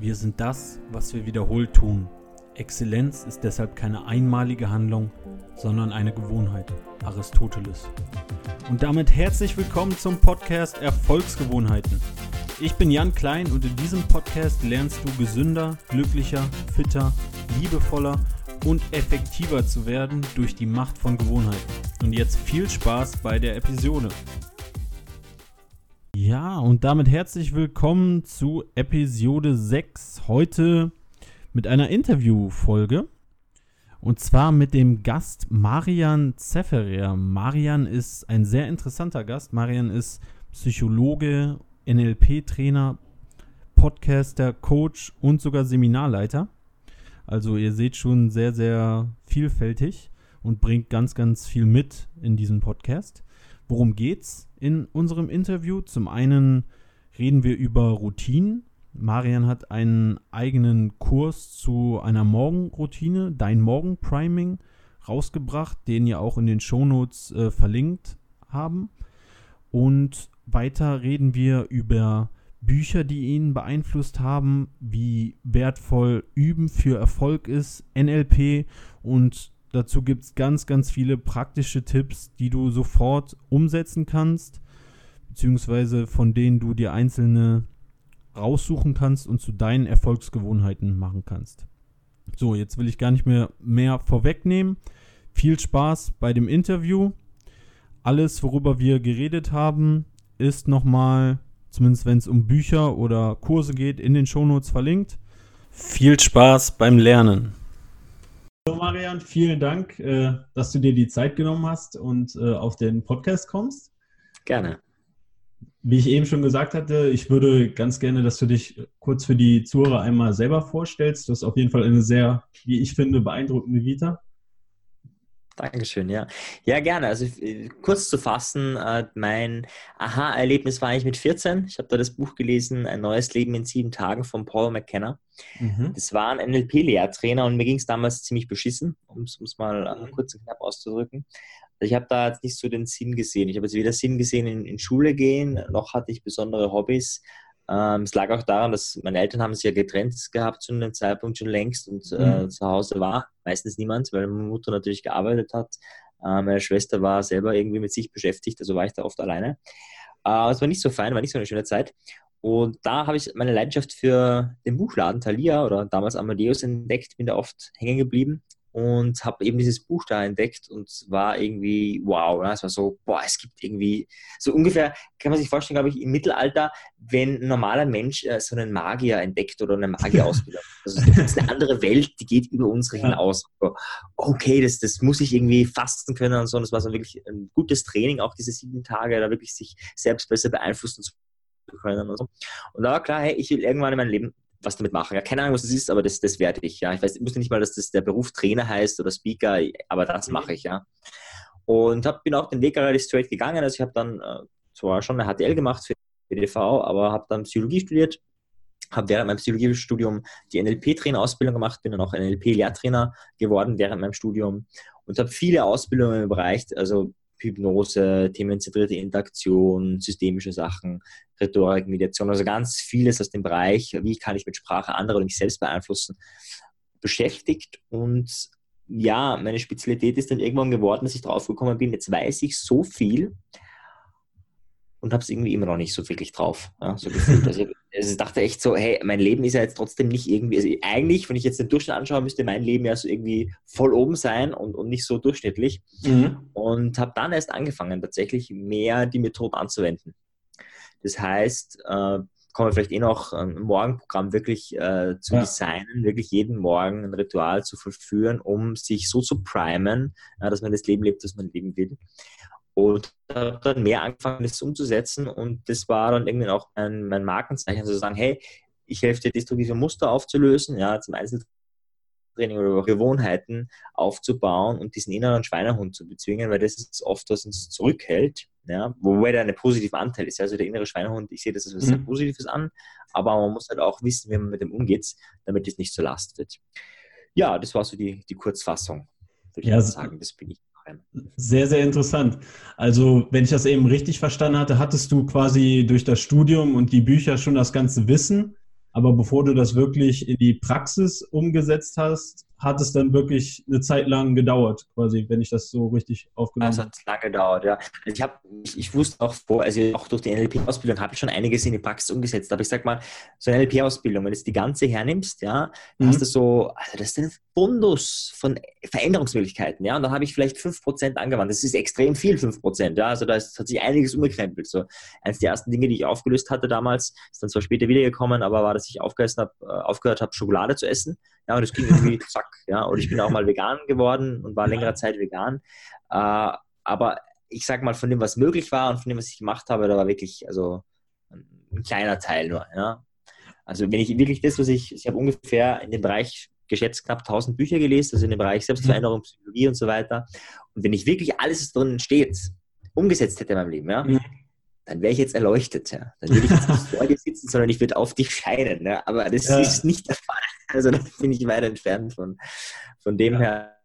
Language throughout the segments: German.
Wir sind das, was wir wiederholt tun. Exzellenz ist deshalb keine einmalige Handlung, sondern eine Gewohnheit. Aristoteles. Und damit herzlich willkommen zum Podcast Erfolgsgewohnheiten. Ich bin Jan Klein und in diesem Podcast lernst du gesünder, glücklicher, fitter, liebevoller und effektiver zu werden durch die Macht von Gewohnheiten. Und jetzt viel Spaß bei der Episode. Ja, und damit herzlich willkommen zu Episode 6. Heute mit einer Interviewfolge. Und zwar mit dem Gast Marian Zefferer. Marian ist ein sehr interessanter Gast. Marian ist Psychologe, NLP-Trainer, Podcaster, Coach und sogar Seminarleiter. Also ihr seht schon sehr, sehr vielfältig und bringt ganz, ganz viel mit in diesem Podcast. Worum geht's in unserem Interview? Zum einen reden wir über Routinen. Marian hat einen eigenen Kurs zu einer Morgenroutine, dein Morgenpriming, rausgebracht, den ihr auch in den Shownotes äh, verlinkt haben. Und weiter reden wir über Bücher, die ihn beeinflusst haben, wie wertvoll Üben für Erfolg ist, NLP und Dazu gibt es ganz, ganz viele praktische Tipps, die du sofort umsetzen kannst, beziehungsweise von denen du dir einzelne raussuchen kannst und zu deinen Erfolgsgewohnheiten machen kannst. So, jetzt will ich gar nicht mehr mehr vorwegnehmen. Viel Spaß bei dem Interview. Alles, worüber wir geredet haben, ist nochmal, zumindest wenn es um Bücher oder Kurse geht, in den Shownotes verlinkt. Viel Spaß beim Lernen. So, Marian, vielen Dank, äh, dass du dir die Zeit genommen hast und äh, auf den Podcast kommst. Gerne. Wie ich eben schon gesagt hatte, ich würde ganz gerne, dass du dich kurz für die Zuhörer einmal selber vorstellst. Du hast auf jeden Fall eine sehr, wie ich finde, beeindruckende Vita. Dankeschön, ja. Ja, gerne. Also äh, kurz zu fassen, äh, mein Aha-Erlebnis war eigentlich mit 14. Ich habe da das Buch gelesen, Ein neues Leben in sieben Tagen von Paul McKenna. Mhm. Das war ein NLP-Lehrtrainer und mir ging es damals ziemlich beschissen, um es mal äh, mhm. kurz und knapp auszudrücken. Also ich habe da jetzt nicht so den Sinn gesehen. Ich habe jetzt weder Sinn gesehen in, in Schule gehen, noch hatte ich besondere Hobbys. Ähm, es lag auch daran, dass meine Eltern haben sich ja getrennt gehabt zu einem Zeitpunkt schon längst und äh, mhm. zu Hause war meistens niemand, weil meine Mutter natürlich gearbeitet hat. Äh, meine Schwester war selber irgendwie mit sich beschäftigt, also war ich da oft alleine. Äh, es war nicht so fein, war nicht so eine schöne Zeit. Und da habe ich meine Leidenschaft für den Buchladen Thalia oder damals Amadeus entdeckt, bin da oft hängen geblieben und habe eben dieses Buch da entdeckt und war irgendwie wow. Ja, es war so, boah, es gibt irgendwie so ungefähr, kann man sich vorstellen, glaube ich, im Mittelalter, wenn ein normaler Mensch äh, so einen Magier entdeckt oder eine Magierausbildung. also das ist eine andere Welt, die geht über unsere hinaus. Okay, das, das muss ich irgendwie fasten können und so. Und das war so wirklich ein gutes Training, auch diese sieben Tage, da wirklich sich selbst besser beeinflussen zu können und so. Und da war klar, hey, ich will irgendwann in meinem Leben was damit machen. Ja, keine Ahnung, was das ist, aber das, das werde ich. Ja, ich weiß, ich wusste nicht mal, dass das der Beruf Trainer heißt oder Speaker, aber das mhm. mache ich. Ja, und hab, bin auch den Weg relativ straight gegangen. Also ich habe dann äh, zwar schon eine HTL gemacht für EDV, aber habe dann Psychologie studiert, habe während meinem Psychologiestudium die NLP-Trainerausbildung gemacht, bin dann auch NLP-Lehrtrainer geworden während meinem Studium und habe viele Ausbildungen im Bereich, also Hypnose, themenzentrierte Interaktion, systemische Sachen, Rhetorik, Mediation, also ganz vieles aus dem Bereich, wie kann ich mit Sprache andere und mich selbst beeinflussen, beschäftigt. Und ja, meine Spezialität ist dann irgendwann geworden, dass ich drauf gekommen bin, jetzt weiß ich so viel, und habe es irgendwie immer noch nicht so wirklich drauf. Ja, so gefühlt. Also, also ich dachte echt so, hey, mein Leben ist ja jetzt trotzdem nicht irgendwie, also eigentlich, wenn ich jetzt den Durchschnitt anschaue, müsste mein Leben ja so irgendwie voll oben sein und, und nicht so durchschnittlich. Mhm. Und habe dann erst angefangen, tatsächlich mehr die Methoden anzuwenden. Das heißt, äh, kommen wir vielleicht eh noch ein Morgenprogramm wirklich äh, zu ja. designen, wirklich jeden Morgen ein Ritual zu vollführen, um sich so zu primen, äh, dass man das Leben lebt, das man leben will. Und habe dann mehr angefangen, das umzusetzen. Und das war dann irgendwie auch mein, mein Markenzeichen, also zu sagen, hey, ich helfe dir, destruktive Muster aufzulösen, ja, zum Einzeltraining oder Gewohnheiten aufzubauen und diesen inneren Schweinehund zu bezwingen, weil das ist oft, was uns zurückhält, ja, wobei da ein positiver Anteil ist. Also der innere Schweinehund, ich sehe das als was mhm. Positives an, aber man muss halt auch wissen, wie man mit dem umgeht, damit es nicht zur Last wird. Ja, das war so die, die Kurzfassung, würde ja, ich sagen, das bin ich rein. Sehr, sehr interessant. Also, wenn ich das eben richtig verstanden hatte, hattest du quasi durch das Studium und die Bücher schon das ganze Wissen aber bevor du das wirklich in die Praxis umgesetzt hast, hat es dann wirklich eine Zeit lang gedauert, quasi, wenn ich das so richtig aufgenommen habe. Das hat lange gedauert, ja. Also ich, hab, ich, ich, wusste auch vor, also auch durch die NLP-Ausbildung habe ich schon einiges in die Praxis umgesetzt. Aber ich sag mal, so eine NLP-Ausbildung, wenn du die ganze hernimmst, ja, mhm. hast du so, also das ist ein Fundus von Veränderungsmöglichkeiten, ja. Und dann habe ich vielleicht 5% angewandt. Das ist extrem viel, 5%, ja. Also da ist, hat sich einiges umgekrempelt. So eines der ersten Dinge, die ich aufgelöst hatte damals, ist dann zwar später wiedergekommen, aber war, dass ich habe, äh, aufgehört habe Schokolade zu essen. Ja, und das ging irgendwie zack, ja. Und ich bin auch mal vegan geworden und war längere Zeit vegan. Äh, aber ich sag mal, von dem, was möglich war und von dem, was ich gemacht habe, da war wirklich, also ein kleiner Teil nur, ja. Also wenn ich wirklich das, was ich, ich habe ungefähr in dem Bereich geschätzt knapp 1000 Bücher gelesen, also in dem Bereich Selbstveränderung, Psychologie und so weiter. Und wenn ich wirklich alles, was drin steht, umgesetzt hätte in meinem Leben, ja, mhm. Dann wäre ich jetzt erleuchtet. Ja. Dann würde ich jetzt nicht vor dir sitzen, sondern ich würde auf dich scheinen. Ja. Aber das ja. ist nicht der Fall. Also da bin ich weit entfernt von. Von dem ja. her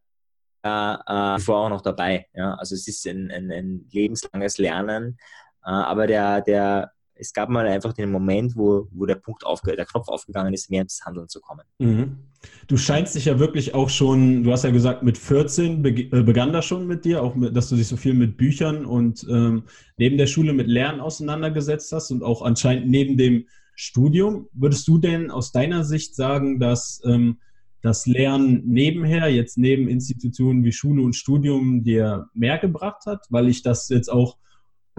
äh, äh, vor auch noch dabei. Ja? Also es ist ein, ein, ein lebenslanges Lernen. Äh, aber der, der, es gab mal einfach den Moment, wo, wo der Punkt aufge der Knopf aufgegangen ist, mehr ins Handeln zu kommen. Mhm. Du scheinst dich ja wirklich auch schon, du hast ja gesagt, mit 14 be äh, begann das schon mit dir, auch mit, dass du dich so viel mit Büchern und ähm, neben der Schule mit Lernen auseinandergesetzt hast und auch anscheinend neben dem Studium. Würdest du denn aus deiner Sicht sagen, dass ähm, das Lernen nebenher, jetzt neben Institutionen wie Schule und Studium, dir mehr gebracht hat? Weil ich das jetzt auch,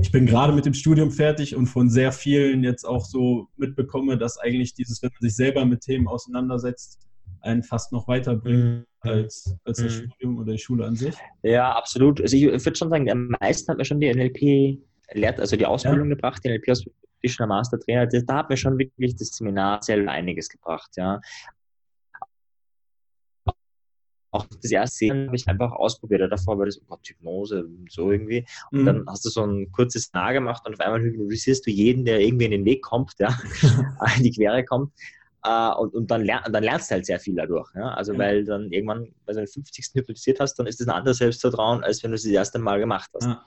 ich bin gerade mit dem Studium fertig und von sehr vielen jetzt auch so mitbekomme, dass eigentlich dieses, wenn man sich selber mit Themen auseinandersetzt, einen fast noch weiterbringt mhm. als, als das mhm. Studium oder die Schule an sich. Ja, absolut. Also ich würde schon sagen, am meisten hat mir schon die NLP lehrt, also die Ausbildung ja. gebracht, die NLP-Ausbildung Practitioner Master Trainer, das, da hat mir schon wirklich das Seminar selber einiges gebracht, ja. Auch das erste habe ich einfach ausprobiert. Davor war das, oh Gott, Hypnose, so irgendwie. Und mhm. dann hast du so ein kurzes Nah gemacht und auf einmal hypnotisierst du jeden, der irgendwie in den Weg kommt, ja, in die Quere kommt. Uh, und, und dann, lern, dann lernst du halt sehr viel dadurch. Ja? Also, ja. weil dann irgendwann, wenn du den 50. hypnotisiert hast, dann ist das ein anderes Selbstvertrauen, als wenn du es das erste Mal gemacht hast. Ja.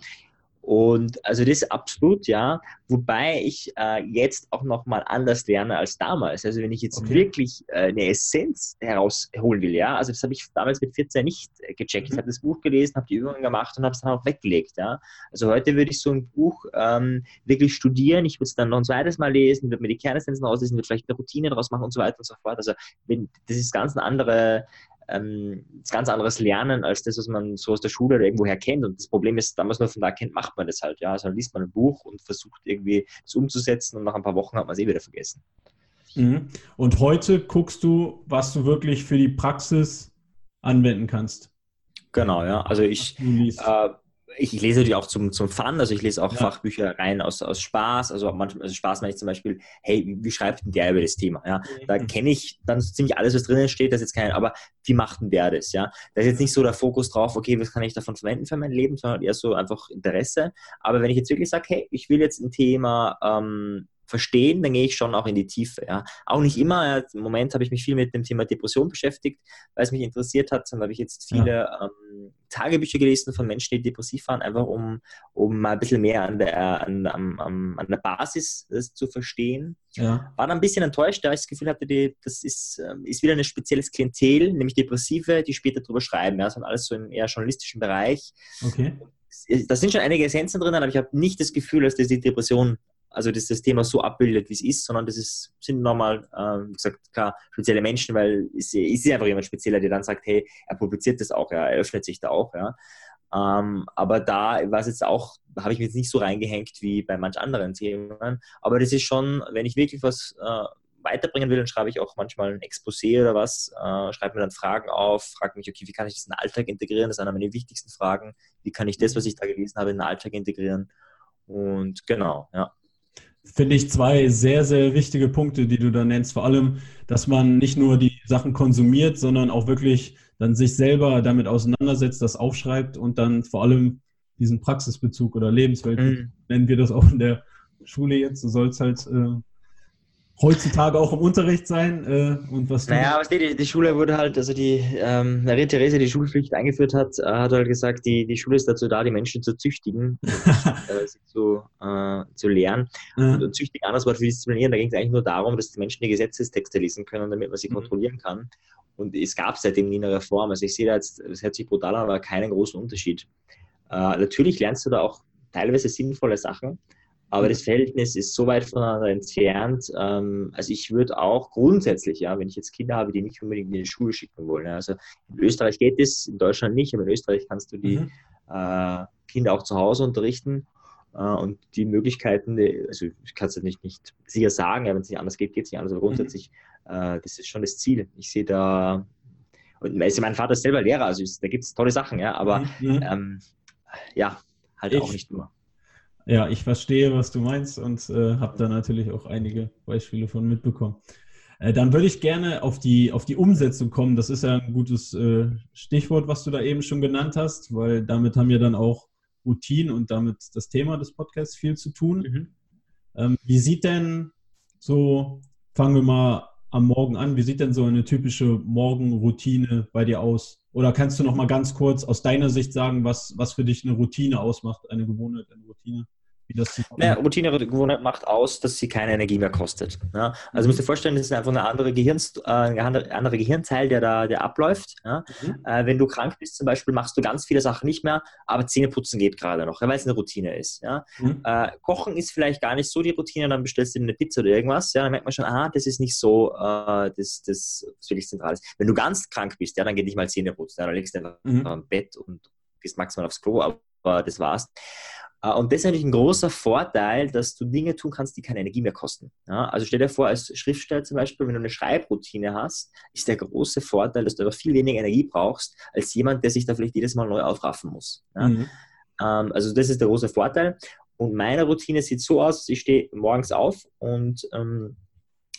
Und also das ist absolut, ja. Wobei ich äh, jetzt auch nochmal anders lerne als damals. Also wenn ich jetzt okay. wirklich äh, eine Essenz herausholen will, ja. Also das habe ich damals mit 14 nicht gecheckt. Mhm. Ich habe das Buch gelesen, habe die Übungen gemacht und habe es dann auch weggelegt, ja. Also heute würde ich so ein Buch ähm, wirklich studieren. Ich würde es dann noch ein zweites Mal lesen, würde mir die Kernessenzen auslesen, würde vielleicht eine Routine daraus machen und so weiter und so fort. Also wenn, das ist ganz eine andere ähm, ganz anderes Lernen als das, was man so aus der Schule oder irgendwoher kennt. Und das Problem ist, damals nur von da kennt, macht man das halt. Ja? Also dann liest man ein Buch und versucht irgendwie es umzusetzen und nach ein paar Wochen hat man es eh wieder vergessen. Mhm. Und heute guckst du, was du wirklich für die Praxis anwenden kannst. Genau, ja. Also ich, äh, ich, lese natürlich auch zum, zum Fun, also ich lese auch ja. Fachbücher rein aus, aus Spaß. Also manchmal, also Spaß meine ich zum Beispiel, hey, wie, wie schreibt denn der über das Thema? Ja, da mhm. kenne ich dann ziemlich alles, was drinnen steht, das ist jetzt kein, aber wie macht denn der das? Ja, da ist jetzt nicht so der Fokus drauf, okay, was kann ich davon verwenden für mein Leben, sondern eher so einfach Interesse. Aber wenn ich jetzt wirklich sage, hey, ich will jetzt ein Thema ähm, verstehen, dann gehe ich schon auch in die Tiefe. Ja. Auch nicht immer. Im Moment habe ich mich viel mit dem Thema Depression beschäftigt, weil es mich interessiert hat. Dann habe ich jetzt viele ja. ähm, Tagebücher gelesen von Menschen, die depressiv waren, einfach um, um mal ein bisschen mehr an der, an, an, an der Basis zu verstehen. Ja. War dann ein bisschen enttäuscht, da ich das Gefühl hatte, die, das ist, ähm, ist wieder ein spezielles Klientel, nämlich Depressive, die später darüber schreiben. Ja, das sind alles so im eher journalistischen Bereich. Okay. Da sind schon einige Essenzen drin, aber ich habe nicht das Gefühl, dass das die Depression also dass das Thema so abbildet, wie es ist, sondern das ist, sind nochmal, ähm, wie gesagt, klar, spezielle Menschen, weil es ist einfach jemand spezieller, der dann sagt, hey, er publiziert das auch, ja, er öffnet sich da auch, ja. Ähm, aber da war es jetzt auch, habe ich mich jetzt nicht so reingehängt wie bei manch anderen Themen. Aber das ist schon, wenn ich wirklich was äh, weiterbringen will, dann schreibe ich auch manchmal ein Exposé oder was, äh, schreibe mir dann Fragen auf, frage mich, okay, wie kann ich das in den Alltag integrieren? Das ist einer meiner wichtigsten Fragen. Wie kann ich das, was ich da gelesen habe, in den Alltag integrieren? Und genau, ja finde ich zwei sehr, sehr wichtige Punkte, die du da nennst. Vor allem, dass man nicht nur die Sachen konsumiert, sondern auch wirklich dann sich selber damit auseinandersetzt, das aufschreibt und dann vor allem diesen Praxisbezug oder Lebenswelt, mhm. nennen wir das auch in der Schule jetzt. Du sollst halt äh, heutzutage auch im Unterricht sein. Äh, und was naja, was die, die Schule wurde halt, also die ähm, Maria Therese, die Schulpflicht eingeführt hat, äh, hat halt gesagt, die, die Schule ist dazu da, die Menschen zu züchtigen, äh, sie zu, äh, zu lehren. Ja. Und, und züchtigen, anderes Wort für disziplinieren, da ging es eigentlich nur darum, dass die Menschen die Gesetzestexte lesen können, damit man sie mhm. kontrollieren kann. Und es gab seitdem nie eine Reform. Also ich sehe da jetzt, das hört sich brutal an, aber keinen großen Unterschied. Äh, natürlich lernst du da auch teilweise sinnvolle Sachen, aber das Verhältnis ist so weit voneinander entfernt. Ähm, also ich würde auch grundsätzlich, ja, wenn ich jetzt Kinder habe, die nicht unbedingt in die Schule schicken wollen. Ja, also in Österreich geht das, in Deutschland nicht, aber in Österreich kannst du die mhm. äh, Kinder auch zu Hause unterrichten. Äh, und die Möglichkeiten, die, also ich kann es nicht, nicht sicher sagen, ja, wenn es nicht anders geht, geht es nicht anders, aber mhm. grundsätzlich, mhm. äh, das ist schon das Ziel. Ich sehe da, und also mein Vater ist selber Lehrer, also da gibt es tolle Sachen, ja, aber mhm. ähm, ja, halt ich, auch nicht nur. Ja, ich verstehe, was du meinst und äh, habe da natürlich auch einige Beispiele von mitbekommen. Äh, dann würde ich gerne auf die, auf die Umsetzung kommen. Das ist ja ein gutes äh, Stichwort, was du da eben schon genannt hast, weil damit haben wir dann auch Routinen und damit das Thema des Podcasts viel zu tun. Mhm. Ähm, wie sieht denn so, fangen wir mal am Morgen an, wie sieht denn so eine typische Morgenroutine bei dir aus? Oder kannst du noch mal ganz kurz aus deiner Sicht sagen, was, was für dich eine Routine ausmacht, eine Gewohnheit, eine Routine? Wie das naja, Routinegewohnheit macht aus, dass sie keine Energie mehr kostet. Ja? Also mhm. musst dir vorstellen, das ist einfach eine andere, Gehirns, äh, ein andere Gehirnteil, der da der abläuft. Ja? Mhm. Äh, wenn du krank bist zum Beispiel, machst du ganz viele Sachen nicht mehr, aber Zähneputzen geht gerade noch, weil es eine Routine ist. Ja? Mhm. Äh, Kochen ist vielleicht gar nicht so die Routine, dann bestellst du eine Pizza oder irgendwas, ja? dann merkt man schon, aha, das ist nicht so äh, das, das, was wirklich zentral ist. Wenn du ganz krank bist, ja, dann geht nicht mal Zähne putzen, dann legst du einfach mhm. am Bett und gehst maximal aufs Klo, aber das war's. Äh, und das ist natürlich ein großer Vorteil, dass du Dinge tun kannst, die keine Energie mehr kosten. Ja, also stell dir vor, als Schriftsteller zum Beispiel, wenn du eine Schreibroutine hast, ist der große Vorteil, dass du aber viel weniger Energie brauchst, als jemand, der sich da vielleicht jedes Mal neu aufraffen muss. Ja? Mhm. Ähm, also das ist der große Vorteil. Und meine Routine sieht so aus, ich stehe morgens auf und ähm,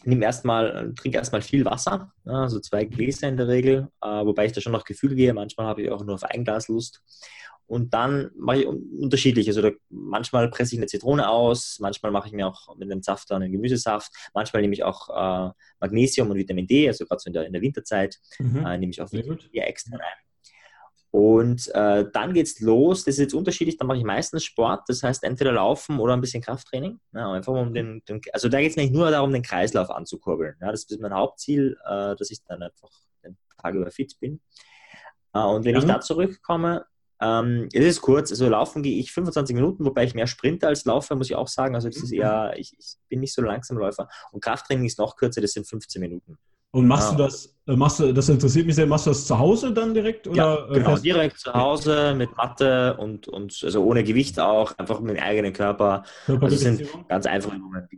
nehme erstmal, trinke erstmal viel Wasser, ja, also zwei Gläser in der Regel, äh, wobei ich da schon noch Gefühl gehe, manchmal habe ich auch nur auf ein Glas Lust. Und dann mache ich unterschiedlich. Also da, manchmal presse ich eine Zitrone aus, manchmal mache ich mir auch mit einem Saft einen Gemüsesaft, manchmal nehme ich auch äh, Magnesium und Vitamin D, also gerade so in der, in der Winterzeit mhm. äh, nehme ich auch Vitamin D extra rein. Und äh, dann es los. Das ist jetzt unterschiedlich. Dann mache ich meistens Sport. Das heißt entweder Laufen oder ein bisschen Krafttraining. Ja, einfach um den, den also da geht es nicht nur darum, den Kreislauf anzukurbeln. Ja, das ist mein Hauptziel, äh, dass ich dann einfach den Tag über fit bin. Äh, und wenn ja. ich da zurückkomme, ähm, es ist kurz, also laufen gehe ich 25 Minuten, wobei ich mehr sprinte als laufe, muss ich auch sagen. Also das ist eher, ich, ich bin nicht so langsam Läufer. Und Krafttraining ist noch kürzer, das sind 15 Minuten. Und machst ja. du das, äh, machst du, das interessiert mich sehr, machst du das zu Hause dann direkt? Oder ja, genau, fest? direkt zu Hause mit Matte und, und also ohne Gewicht auch, einfach mit dem eigenen Körper. Also das sind ganz einfache Übungen,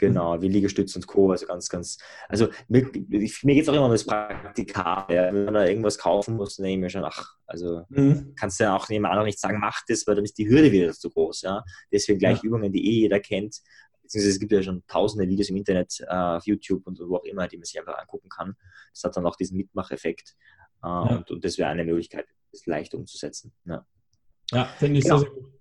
Genau, wie Liegestütz und Co. Also ganz, ganz, also mir, mir geht es auch immer um das Praktikable. Ja. Wenn man da irgendwas kaufen muss, dann denke ich mir schon, ach, also mhm. kannst du ja auch jemand anderem nicht sagen, mach das, weil dann ist die Hürde wieder zu groß. Ja. Deswegen gleich ja. Übungen, die eh jeder kennt. Beziehungsweise es gibt ja schon tausende Videos im Internet, äh, auf YouTube und wo auch immer, die man sich einfach angucken kann. Das hat dann auch diesen Mitmacheffekt. Äh, ja. und, und, das wäre eine Möglichkeit, das leicht umzusetzen. Ja, ja finde ich genau. sehr, sehr gut.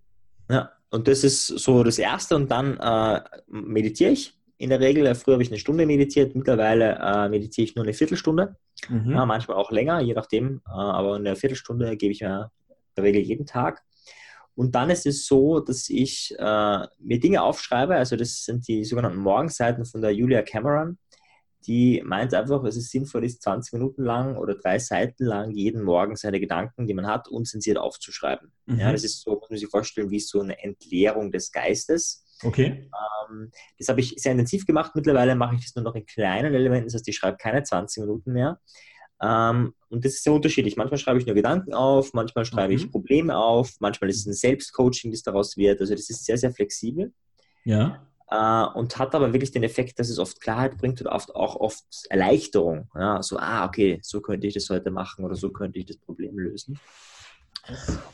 Ja, und das ist so das Erste. Und dann äh, meditiere ich in der Regel. Früher habe ich eine Stunde meditiert, mittlerweile äh, meditiere ich nur eine Viertelstunde. Mhm. Ja, manchmal auch länger, je nachdem. Äh, aber eine Viertelstunde gebe ich mir in der Regel jeden Tag. Und dann ist es so, dass ich äh, mir Dinge aufschreibe. Also das sind die sogenannten Morgenseiten von der Julia Cameron die meint einfach, es ist sinnvoll, ist 20 Minuten lang oder drei Seiten lang jeden Morgen seine Gedanken, die man hat, unzensiert aufzuschreiben. Mhm. Ja, das ist so, muss man sich vorstellen, wie so eine Entleerung des Geistes. Okay. Ähm, das habe ich sehr intensiv gemacht. Mittlerweile mache ich das nur noch in kleinen Elementen, das heißt, ich schreibe keine 20 Minuten mehr. Ähm, und das ist sehr unterschiedlich. Manchmal schreibe ich nur Gedanken auf, manchmal schreibe mhm. ich Probleme auf, manchmal ist es ein Selbstcoaching, das daraus wird. Also das ist sehr, sehr flexibel. Ja äh, und hat aber wirklich den Effekt, dass es oft Klarheit bringt und oft auch oft Erleichterung. Ja, so, ah, okay, so könnte ich das heute machen oder so könnte ich das Problem lösen.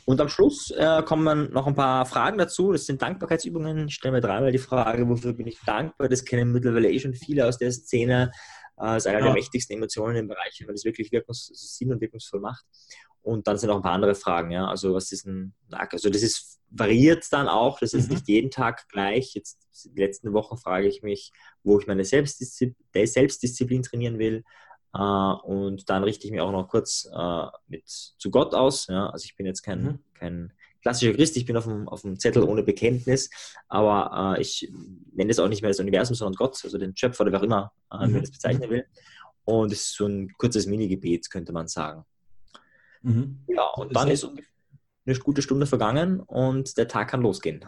Und am Schluss äh, kommen noch ein paar Fragen dazu. Das sind Dankbarkeitsübungen. Ich stelle mir dreimal die Frage, wofür bin ich dankbar? Das kennen mittlerweile eh schon viele aus der Szene. Äh, das ist einer ja. der mächtigsten Emotionen im Bereich, wenn man das wirklich wirkungs sinn- und wirkungsvoll macht. Und dann sind auch ein paar andere Fragen, ja. Also was ist ein Nack? Also das ist variiert dann auch, das ist mhm. nicht jeden Tag gleich. Jetzt die letzten Wochen frage ich mich, wo ich meine Selbstdisziplin, Selbstdisziplin trainieren will. Äh, und dann richte ich mich auch noch kurz äh, mit zu Gott aus. Ja? Also ich bin jetzt kein, mhm. kein klassischer Christ, ich bin auf dem, auf dem Zettel ohne Bekenntnis, aber äh, ich nenne es auch nicht mehr das Universum, sondern Gott, also den Schöpfer oder wer auch immer äh, mhm. das bezeichnen will. Und es ist so ein kurzes Minigebet, könnte man sagen. Mhm. Ja, und dann ist eine gute Stunde vergangen und der Tag kann losgehen.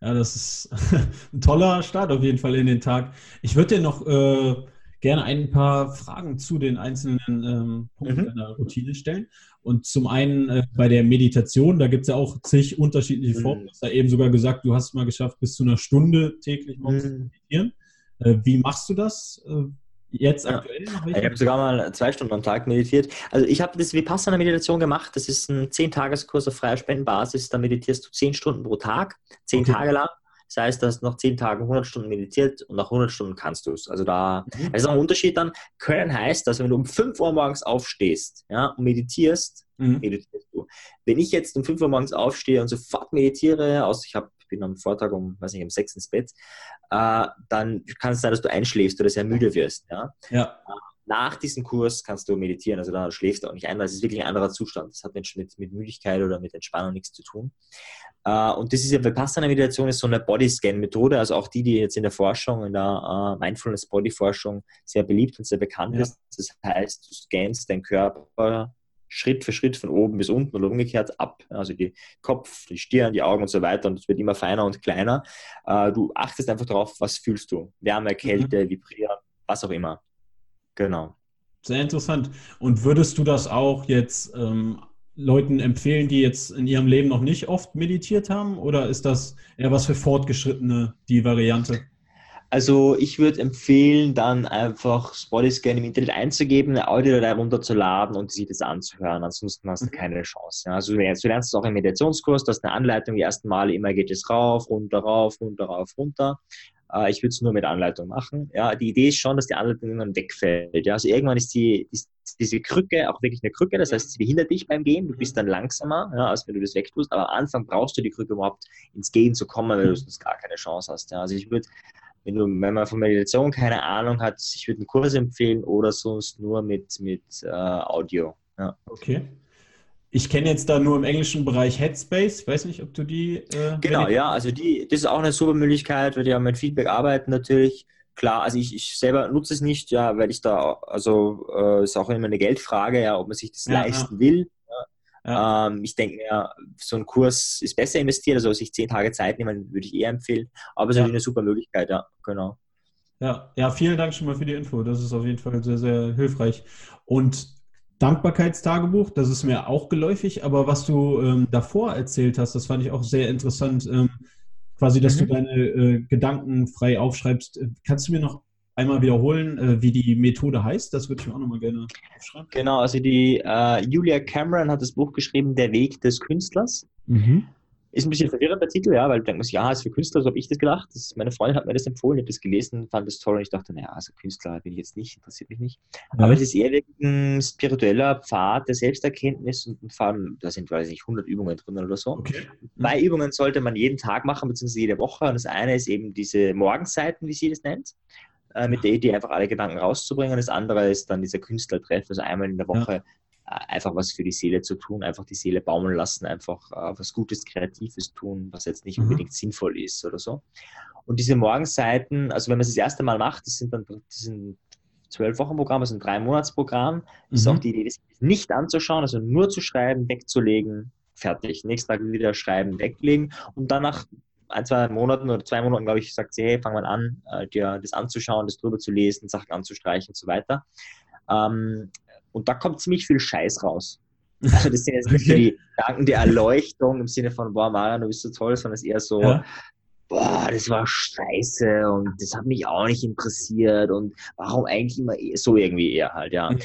Ja, das ist ein toller Start auf jeden Fall in den Tag. Ich würde dir noch äh, gerne ein paar Fragen zu den einzelnen ähm, Punkten mhm. deiner Routine stellen. Und zum einen äh, bei der Meditation, da gibt es ja auch zig unterschiedliche mhm. Formen. Du hast ja eben sogar gesagt, du hast es mal geschafft, bis zu einer Stunde täglich morgens mhm. zu meditieren. Äh, wie machst du das? Jetzt aktuell noch Ich habe sogar mal zwei Stunden am Tag meditiert. Also ich habe das Vipassana-Meditation gemacht. Das ist ein 10-Tageskurs auf freier Spendenbasis. Da meditierst du 10 Stunden pro Tag, 10 okay. Tage lang. Das heißt, du hast nach 10 Tagen 100 Stunden meditiert und nach 100 Stunden kannst du es. Also da mhm. ist auch ein Unterschied dann. Können heißt, dass wenn du um 5 Uhr morgens aufstehst ja, und meditierst, mhm. meditierst du. Wenn ich jetzt um 5 Uhr morgens aufstehe und sofort meditiere, aus ich habe bin am Vortag um, weiß nicht, um sechs ins Bett, äh, dann kann es sein, dass du einschläfst oder sehr müde wirst. Ja? ja. Nach diesem Kurs kannst du meditieren, also da schläfst du auch nicht ein, weil es ist wirklich ein anderer Zustand. Das hat mit, mit Müdigkeit oder mit Entspannung nichts zu tun. Uh, und das ist ja Vipassana-Meditation ist so eine Bodyscan-Methode, also auch die, die jetzt in der Forschung, in der uh, Mindfulness-Body-Forschung sehr beliebt und sehr bekannt ja. ist. Das heißt, du scannst deinen Körper Schritt für Schritt von oben bis unten oder umgekehrt ab. Also die Kopf, die Stirn, die Augen und so weiter und es wird immer feiner und kleiner. Äh, du achtest einfach darauf, was fühlst du. Wärme, mhm. Kälte, mhm. Vibrieren, was auch immer. Genau. Sehr interessant. Und würdest du das auch jetzt ähm, Leuten empfehlen, die jetzt in ihrem Leben noch nicht oft meditiert haben? Oder ist das eher was für Fortgeschrittene, die Variante? Also ich würde empfehlen, dann einfach Bodyscan im Internet einzugeben, eine Audiodatei runterzuladen und sich das anzuhören. Ansonsten hast du mhm. keine Chance. Also du lernst, du lernst es auch im Meditationskurs, du hast eine Anleitung, die ersten Male immer geht es rauf, runter, rauf, runter, rauf, runter. Äh, ich würde es nur mit Anleitung machen. Ja, die Idee ist schon, dass die Anleitung irgendwann wegfällt. Ja, also irgendwann ist die, die, diese Krücke auch wirklich eine Krücke, das heißt, sie behindert dich beim Gehen, du bist dann langsamer, ja, als wenn du das wegtust, aber am Anfang brauchst du die Krücke überhaupt ins Gehen zu kommen, weil du sonst gar keine Chance hast. Ja. Also ich würde wenn, du, wenn man von Meditation keine Ahnung hat, ich würde einen Kurs empfehlen oder sonst nur mit, mit äh, Audio. Ja. Okay. Ich kenne jetzt da nur im englischen Bereich Headspace. Ich weiß nicht, ob du die. Äh, genau, ja, also die, das ist auch eine super Möglichkeit, weil die ja mit Feedback arbeiten natürlich. Klar, also ich, ich selber nutze es nicht, ja, weil ich da, also äh, ist auch immer eine Geldfrage, ja, ob man sich das ja, leisten ja. will. Ja. Ähm, ich denke mir, so ein Kurs ist besser investiert, also sich zehn Tage Zeit nehmen, würde ich eher empfehlen. Aber es ist ja. eine super Möglichkeit, ja, genau. Ja, ja, vielen Dank schon mal für die Info. Das ist auf jeden Fall sehr, sehr hilfreich. Und Dankbarkeitstagebuch, das ist mir auch geläufig, aber was du ähm, davor erzählt hast, das fand ich auch sehr interessant. Ähm, quasi, dass mhm. du deine äh, Gedanken frei aufschreibst. Kannst du mir noch einmal wiederholen, äh, wie die Methode heißt? Das würde ich mir auch nochmal gerne aufschreiben. Genau, also die äh, Julia Cameron hat das Buch geschrieben, Der Weg des Künstlers. Mhm. Ist ein bisschen verwirrender Titel, ja, weil du denkst, ja, ist für Künstler, so habe ich das gedacht. Das, meine Freundin hat mir das empfohlen, ich habe das gelesen, fand das toll und ich dachte, naja, also Künstler bin ich jetzt nicht, interessiert mich nicht. Ja. Aber es ist eher ein spiritueller Pfad der Selbsterkenntnis und vor allem, da sind, weiß ich nicht, 100 Übungen drin oder so. Okay. Zwei Übungen sollte man jeden Tag machen, beziehungsweise jede Woche. Und das eine ist eben diese Morgenseiten, wie sie das nennt äh, mit der Idee, einfach alle Gedanken rauszubringen. Das andere ist dann dieser Künstlertreff, also einmal in der Woche ja. äh, einfach was für die Seele zu tun, einfach die Seele baumeln lassen, einfach äh, was Gutes, Kreatives tun, was jetzt nicht mhm. unbedingt sinnvoll ist oder so. Und diese Morgenseiten, also wenn man es das erste Mal macht, das sind dann das sind zwölf Wochen Programm, das ist ein drei Monats Programm. Das ist auch mhm. die Idee, das nicht anzuschauen, also nur zu schreiben, wegzulegen, fertig. Nächsten Tag wieder schreiben, weglegen und danach ein, zwei Monaten oder zwei Monaten, glaube ich, sagt sie, hey, fang mal an, äh, dir das anzuschauen, das drüber zu lesen, Sachen anzustreichen und so weiter. Ähm, und da kommt ziemlich viel Scheiß raus. Also das sind jetzt nicht okay. die Gedanken der Erleuchtung im Sinne von, boah, Marian, du bist so toll, sondern es ist eher so, ja. boah, das war scheiße und das hat mich auch nicht interessiert und warum eigentlich immer so irgendwie eher halt, ja. Mhm.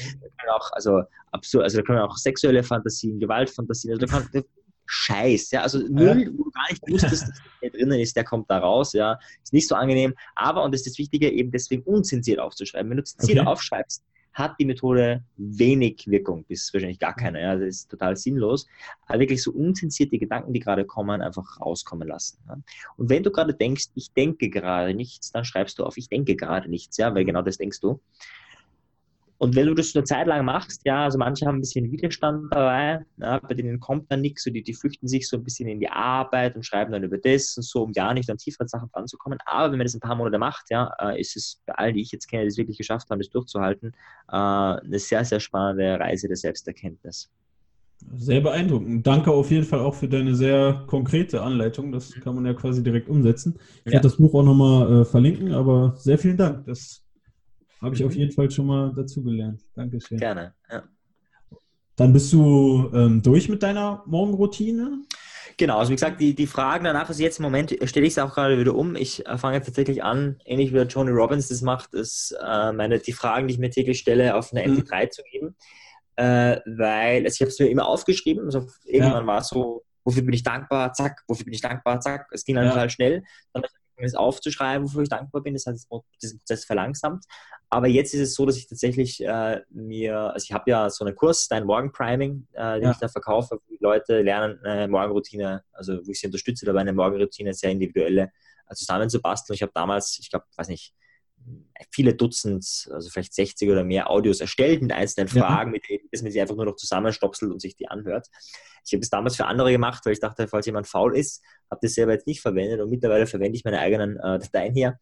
Auch, also absurd, also da können auch sexuelle Fantasien, Gewaltfantasien, also da kann, Scheiß, ja, also Müll, wo du gar nicht wusstest, dass der drinnen ist, der kommt da raus, ja, ist nicht so angenehm, aber, und das ist das Wichtige, eben deswegen unzensiert aufzuschreiben. Wenn du zensiert okay. aufschreibst, hat die Methode wenig Wirkung, bis wahrscheinlich gar keine. Ja, das ist total sinnlos. Aber wirklich so unzensierte Gedanken, die gerade kommen, einfach rauskommen lassen. Ja. Und wenn du gerade denkst, ich denke gerade nichts, dann schreibst du auf, ich denke gerade nichts, ja, weil genau das denkst du. Und wenn du das eine Zeit lang machst, ja, also manche haben ein bisschen Widerstand dabei, ja, bei denen kommt dann nichts, so die, die flüchten sich so ein bisschen in die Arbeit und schreiben dann über das und so, um gar nicht an tiefere Sachen ranzukommen. Aber wenn man das ein paar Monate macht, ja, äh, ist es bei all die ich jetzt kenne, die es wirklich geschafft haben, das durchzuhalten, äh, eine sehr, sehr spannende Reise der Selbsterkenntnis. Sehr beeindruckend. Danke auf jeden Fall auch für deine sehr konkrete Anleitung. Das mhm. kann man ja quasi direkt umsetzen. Ich ja. werde das Buch auch nochmal äh, verlinken, aber sehr vielen Dank. Das habe ich auf mhm. jeden Fall schon mal dazugelernt. Dankeschön. Gerne. Ja. Dann bist du ähm, durch mit deiner Morgenroutine? Genau, also wie gesagt, die, die Fragen danach, also jetzt im Moment stelle ich es auch gerade wieder um. Ich äh, fange jetzt tatsächlich an, ähnlich wie der Tony Robbins das macht, ist, äh, meine, die Fragen, die ich mir täglich stelle, auf eine MP3 mhm. zu geben. Äh, weil, also ich habe es mir immer aufgeschrieben, also irgendwann ja. war es so, wofür bin ich dankbar, zack, wofür bin ich dankbar, zack. Es ging dann ja. total schnell. Dann es aufzuschreiben, wofür ich dankbar bin. Das hat diesen Prozess verlangsamt. Aber jetzt ist es so, dass ich tatsächlich äh, mir, also ich habe ja so einen Kurs, Dein Morgen Priming, äh, den ja. ich da verkaufe, wo die Leute lernen, eine Morgenroutine, also wo ich sie unterstütze dabei, eine Morgenroutine sehr individuelle äh, zusammenzubasteln. Ich habe damals, ich glaube, weiß nicht, viele Dutzend, also vielleicht 60 oder mehr Audios erstellt mit einzelnen Fragen, ja. mit denen man sie einfach nur noch zusammenstopselt und sich die anhört. Ich habe es damals für andere gemacht, weil ich dachte, falls jemand faul ist, habe das selber jetzt nicht verwendet und mittlerweile verwende ich meine eigenen äh, Dateien hier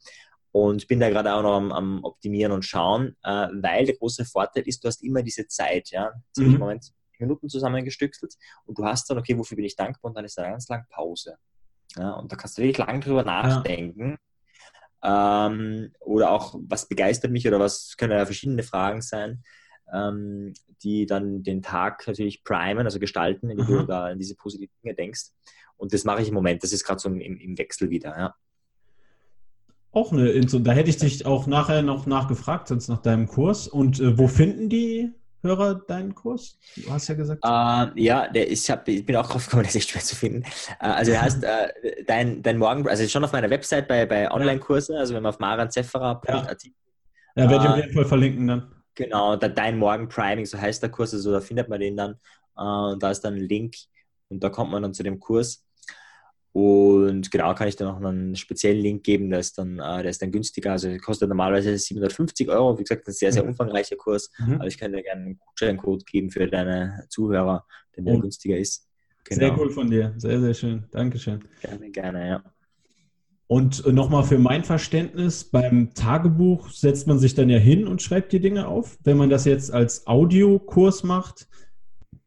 und bin da gerade auch noch am, am Optimieren und Schauen, äh, weil der große Vorteil ist, du hast immer diese Zeit, ja, mhm. Moment Minuten zusammengestückselt und du hast dann, okay, wofür bin ich dankbar und dann ist da ganz lang Pause. Ja, und da kannst du wirklich lange drüber nachdenken. Ja ähm, oder auch, was begeistert mich oder was können ja verschiedene Fragen sein, ähm, die dann den Tag natürlich primen, also gestalten, indem mhm. du da an diese positiven Dinge denkst. Und das mache ich im Moment. Das ist gerade so im, im, Wechsel wieder. Ja. Auch eine Info. Da hätte ich dich auch nachher noch nachgefragt, sonst nach deinem Kurs. Und äh, wo finden die Hörer deinen Kurs? Du hast ja gesagt. Uh, ja, der ich, hab, ich bin auch drauf gekommen, der ist echt schwer zu finden. Uh, also er heißt uh, dein, dein Morgen, also schon auf meiner Website bei, bei Online-Kursen, also wenn man auf maranzefferer.at. Ja, ja werde ich auf jeden Fall verlinken dann. Genau, da, dein Morgen Priming, so heißt der Kurs, also da findet man den dann. und da ist dann ein Link und da kommt man dann zu dem Kurs. Und genau, kann ich dir noch einen speziellen Link geben, der ist dann, äh, der ist dann günstiger. Also kostet normalerweise 750 Euro. Wie gesagt, ein sehr, sehr mhm. umfangreicher Kurs. Mhm. Aber ich kann dir gerne einen Gutscheincode geben für deine Zuhörer, der oh. günstiger ist. Genau. Sehr cool von dir. Sehr, sehr schön. Dankeschön. Gerne, gerne, ja. Und äh, nochmal für mein Verständnis, beim Tagebuch setzt man sich dann ja hin und schreibt die Dinge auf. Wenn man das jetzt als Audiokurs macht,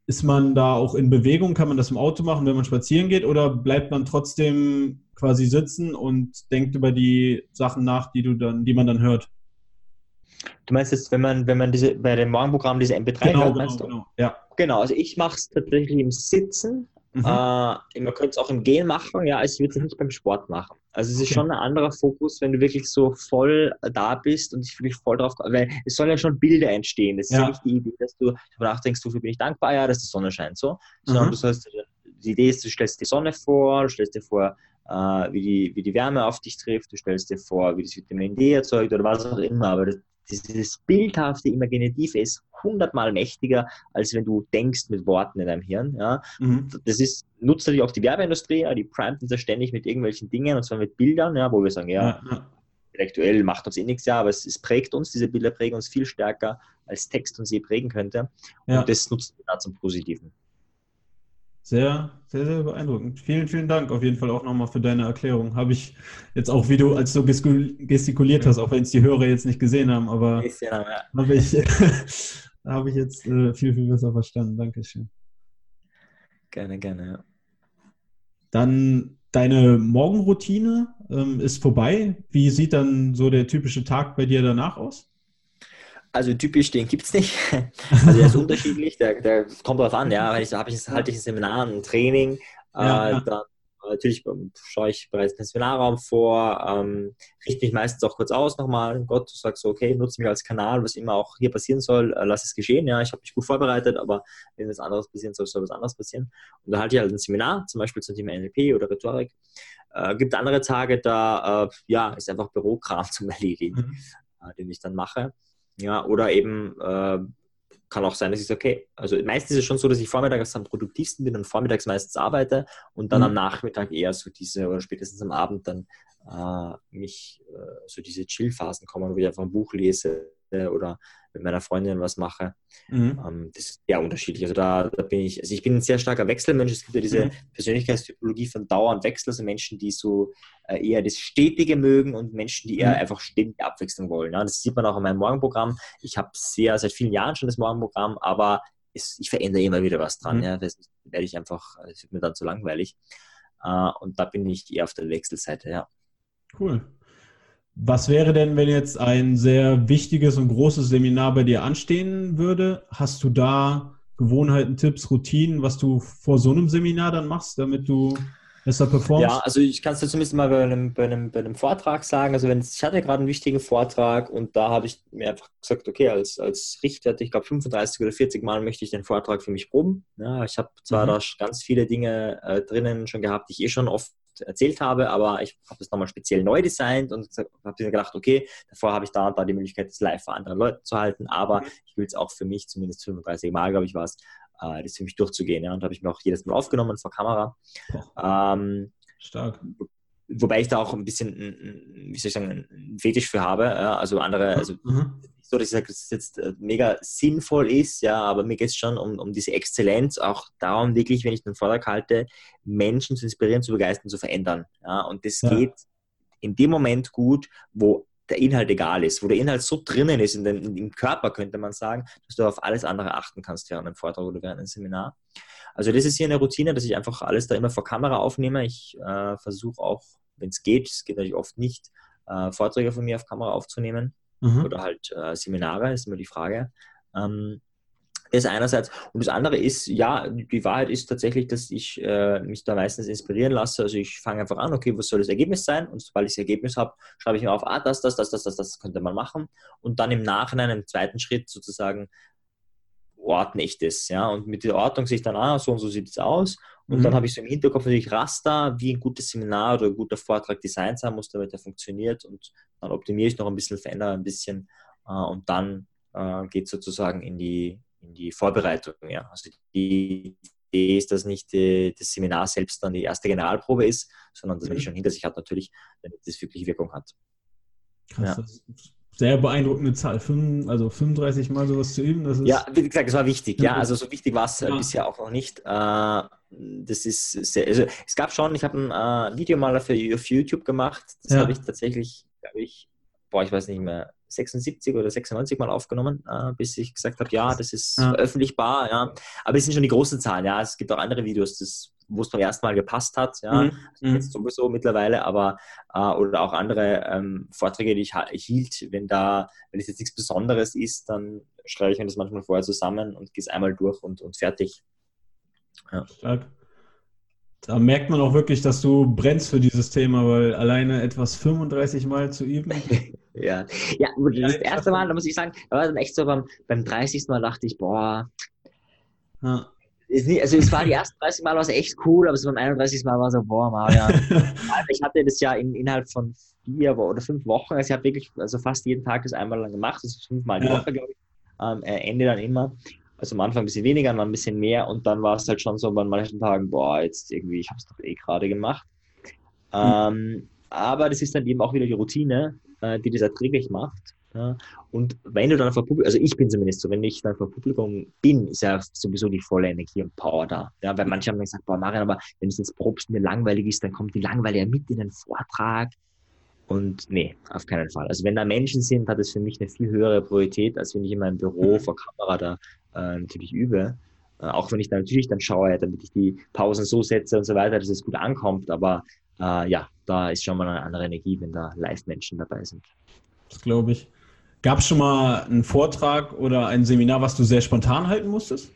ist man da auch in Bewegung? Kann man das im Auto machen, wenn man spazieren geht? Oder bleibt man trotzdem quasi sitzen und denkt über die Sachen nach, die du dann, die man dann hört? Du meinst jetzt, wenn man, wenn man diese bei dem Morgenprogramm diese MP3 genau, hört, meinst genau, du? Genau, ja. Genau, also ich mache es tatsächlich im Sitzen, Mhm. Äh, man könnte es auch im Gehen machen, ja, also ich würde es nicht beim Sport machen. Also es ist okay. schon ein anderer Fokus, wenn du wirklich so voll da bist und dich wirklich voll drauf, weil es sollen ja schon Bilder entstehen. Das ist ja, ja nicht die Idee, dass du darüber nachdenkst, wofür bin ich dankbar, ja, dass die Sonne scheint, so. Sondern mhm. du sollst, die Idee ist, du stellst die Sonne vor, du stellst dir vor, äh, wie, die, wie die Wärme auf dich trifft, du stellst dir vor, wie das Vitamin D erzeugt oder was auch immer, aber das, dieses bildhafte Imaginative ist hundertmal mächtiger, als wenn du denkst mit Worten in deinem Hirn. Ja. Mhm. Das ist, nutzt natürlich auch die Werbeindustrie, ja, die primet uns ja ständig mit irgendwelchen Dingen, und zwar mit Bildern, ja, wo wir sagen, ja, ja, intellektuell macht uns eh nichts, ja, aber es, es, prägt uns, diese Bilder prägen uns viel stärker, als Text uns je prägen könnte. Und das nutzt wir da zum Positiven. Sehr, sehr, sehr beeindruckend. Vielen, vielen Dank auf jeden Fall auch nochmal für deine Erklärung. Habe ich jetzt auch, wie du, als du gestikuliert hast, auch wenn es die Hörer jetzt nicht gesehen haben, aber ja. habe ich, habe ich jetzt äh, viel, viel besser verstanden. Dankeschön. Gerne, gerne, ja. Dann deine Morgenroutine ähm, ist vorbei. Wie sieht dann so der typische Tag bei dir danach aus? Also typisch, den gibt es nicht. Also der ist unterschiedlich, der, der kommt darauf an, ja. Ich, habe ich, halte ich ein Seminar, ein Training, ja, äh, ja. dann natürlich schaue ich bereits den Seminarraum vor, ähm, richte mich meistens auch kurz aus nochmal. Gott, du sagst so, okay, nutze mich als Kanal, was immer auch hier passieren soll, äh, lass es geschehen. Ja, ich habe mich gut vorbereitet, aber wenn was anderes passieren soll, soll was anderes passieren. Und dann halte ich halt ein Seminar, zum Beispiel zum Thema NLP oder Rhetorik. Äh, gibt andere Tage, da äh, ja, ist einfach Bürokram zum Erledigen, mhm. äh, den ich dann mache. Ja, oder eben äh, kann auch sein, dass ich sage, okay, also meistens ist es schon so, dass ich vormittags am produktivsten bin und vormittags meistens arbeite und dann mhm. am Nachmittag eher so diese oder spätestens am Abend dann äh, mich äh, so diese Chill-Phasen kommen, wo ich einfach ein Buch lese oder mit meiner Freundin was mache. Mhm. Ähm, das ist sehr unterschiedlich. Also da, da, bin ich, also ich bin ein sehr starker Wechselmensch. Es gibt ja diese mhm. Persönlichkeitstypologie von dauernd Wechsel, also Menschen, die so äh, eher das Stetige mögen und Menschen, die eher mhm. einfach ständig Abwechslung wollen. Ja, das sieht man auch in meinem Morgenprogramm. Ich habe sehr seit vielen Jahren schon das Morgenprogramm, aber es, ich verändere immer wieder was dran. Mhm. Ja, das werde ich einfach, es wird mir dann zu langweilig. Äh, und da bin ich eher auf der Wechselseite, ja. Cool. Was wäre denn, wenn jetzt ein sehr wichtiges und großes Seminar bei dir anstehen würde? Hast du da Gewohnheiten, Tipps, Routinen, was du vor so einem Seminar dann machst, damit du besser performst? Ja, also ich kann es dir zumindest mal bei einem, bei, einem, bei einem Vortrag sagen. Also wenn ich hatte gerade einen wichtigen Vortrag und da habe ich mir einfach gesagt, okay, als, als Richtwert, ich glaube 35 oder 40 Mal möchte ich den Vortrag für mich proben. Ja, ich habe zwar mhm. da ganz viele Dinge äh, drinnen schon gehabt, die ich eh schon oft erzählt habe, aber ich habe das nochmal speziell neu designt und habe mir gedacht, okay, davor habe ich da und da die Möglichkeit, das live vor anderen Leuten zu halten, aber mhm. ich will es auch für mich, zumindest 35 Mal, glaube ich, war es, äh, das für mich durchzugehen. Ja? Und habe ich mir auch jedes Mal aufgenommen vor Kamera. Ähm, Stark. Wobei ich da auch ein bisschen, wie soll ich sagen, einen Fetisch für habe. Ja? Also andere, also mhm so, dass ich sage, dass es jetzt äh, mega sinnvoll ist, ja, aber mir geht es schon um, um diese Exzellenz, auch darum, wirklich, wenn ich den Vortrag halte, Menschen zu inspirieren, zu begeistern, zu verändern. Ja, und das ja. geht in dem Moment gut, wo der Inhalt egal ist, wo der Inhalt so drinnen ist, in den, im Körper könnte man sagen, dass du auf alles andere achten kannst während einem Vortrag oder während einem Seminar. Also das ist hier eine Routine, dass ich einfach alles da immer vor Kamera aufnehme. Ich äh, versuche auch, wenn es geht, es geht natürlich oft nicht, äh, Vorträge von mir auf Kamera aufzunehmen mhm. oder halt äh, Seminare, ist immer die Frage. Ähm, das einerseits. Und das andere ist, ja, die Wahrheit ist tatsächlich, dass ich äh, mich da meistens inspirieren lasse. Also ich fange einfach an, okay, was soll das Ergebnis sein? Und sobald ich das Ergebnis habe, schreibe ich mir auf, ah, das, das, das, das, das, das könnte man machen. Und dann im Nachhinein, im zweiten Schritt sozusagen, ordne ich das. Ja? Und mit der Ordnung sehe ich dann, ah, so und so sieht es aus. Und mhm. dann habe ich so im Hinterkopf natürlich Raster, wie ein gutes Seminar oder ein guter Vortrag designt sein muss, damit er funktioniert. Und dann optimiere ich noch ein bisschen, verändere ein bisschen. Äh, und dann äh, geht sozusagen in die, in die Vorbereitung. Ja? Also die Idee ist, dass nicht die, das Seminar selbst dann die erste Generalprobe ist, sondern dass man die mhm. schon hinter sich hat, natürlich, damit das wirklich Wirkung hat. Krass, ja sehr beeindruckende Zahl. Fünf, also 35 Mal sowas zu üben. Das ist ja, wie gesagt, es war wichtig. Ja, also so wichtig war es ja. bisher auch noch nicht. Äh, das ist sehr, also es gab schon, ich habe ein äh, Video mal für, YouTube gemacht. Das ja. habe ich tatsächlich, glaube ich, boah, ich weiß nicht mehr, 76 oder 96 Mal aufgenommen, äh, bis ich gesagt habe, ja, das ist ja. veröffentlichbar. Ja. Aber es sind schon die großen Zahlen. Ja, es gibt auch andere Videos, das wo es beim ersten Mal gepasst hat, ja, mhm. mhm. jetzt sowieso mittlerweile, aber äh, oder auch andere ähm, Vorträge, die ich hielt, wenn da, wenn es jetzt nichts Besonderes ist, dann schreibe ich mir das manchmal vorher zusammen und gehe es einmal durch und, und fertig. Ja. Stark. Da merkt man auch wirklich, dass du brennst für dieses Thema, weil alleine etwas 35 Mal zu üben. ja. ja, das erste Mal, da muss ich sagen, da war dann echt so beim, beim 30. Mal dachte ich, boah, ja nicht, also es war die ersten 30 Mal war es echt cool, aber so beim 31. Mal war es so, boah, Marian. ich hatte das ja in, innerhalb von vier oder fünf Wochen, also ich habe wirklich also fast jeden Tag das einmal lang gemacht, das ist fünfmal die ja. Woche, glaube ich. Ähm, Ende dann immer. Also am Anfang ein bisschen weniger, dann ein bisschen mehr und dann war es halt schon so bei manchen Tagen, boah, jetzt irgendwie, ich habe es doch eh gerade gemacht. Mhm. Ähm, aber das ist dann eben auch wieder die Routine, äh, die das erträglich macht. Ja? Und wenn du dann vor Publikum, also ich bin zumindest so, wenn ich dann vor Publikum bin, ist ja sowieso die volle Energie und Power da. Ja, weil manche haben dann gesagt, boah, Marian, aber wenn es jetzt probst mir langweilig ist, dann kommt die Langeweile ja mit in den Vortrag. Und nee, auf keinen Fall. Also wenn da Menschen sind, hat es für mich eine viel höhere Priorität, als wenn ich in meinem Büro mhm. vor Kamera da äh, natürlich übe. Äh, auch wenn ich da natürlich dann schaue, damit ich die Pausen so setze und so weiter, dass es gut ankommt. Aber äh, ja, da ist schon mal eine andere Energie, wenn da Live-Menschen dabei sind. Das glaube ich. Gab es schon mal einen Vortrag oder ein Seminar, was du sehr spontan halten musstest?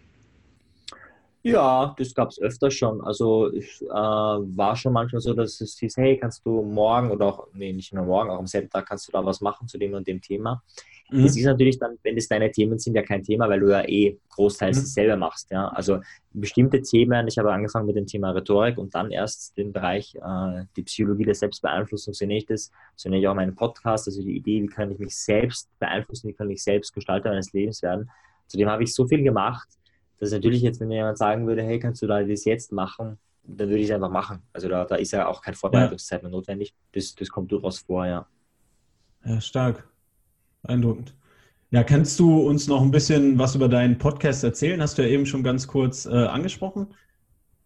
Ja, das gab es öfter schon. Also ich, äh, war schon manchmal so, dass es hieß, hey, kannst du morgen oder auch, nee, nicht nur morgen, auch am selben Tag kannst du da was machen zu dem und dem Thema. Mhm. Das ist natürlich dann, wenn das deine Themen sind, ja kein Thema, weil du ja eh großteils mhm. selber machst. Ja? Also bestimmte Themen, ich habe angefangen mit dem Thema Rhetorik und dann erst den Bereich äh, die Psychologie der Selbstbeeinflussung, so nenne ich das, so nenne ich auch meinen Podcast, also die Idee, wie kann ich mich selbst beeinflussen, wie kann ich selbst Gestalter meines Lebens werden. Zudem habe ich so viel gemacht, dass natürlich jetzt, wenn mir jemand sagen würde, hey, kannst du da das jetzt machen, dann würde ich es einfach machen. Also da, da ist ja auch keine Vorbereitungszeit mehr notwendig. Das, das kommt durchaus vor, ja. Ja, stark. Beeindruckend. Ja, kannst du uns noch ein bisschen was über deinen Podcast erzählen? Hast du ja eben schon ganz kurz äh, angesprochen.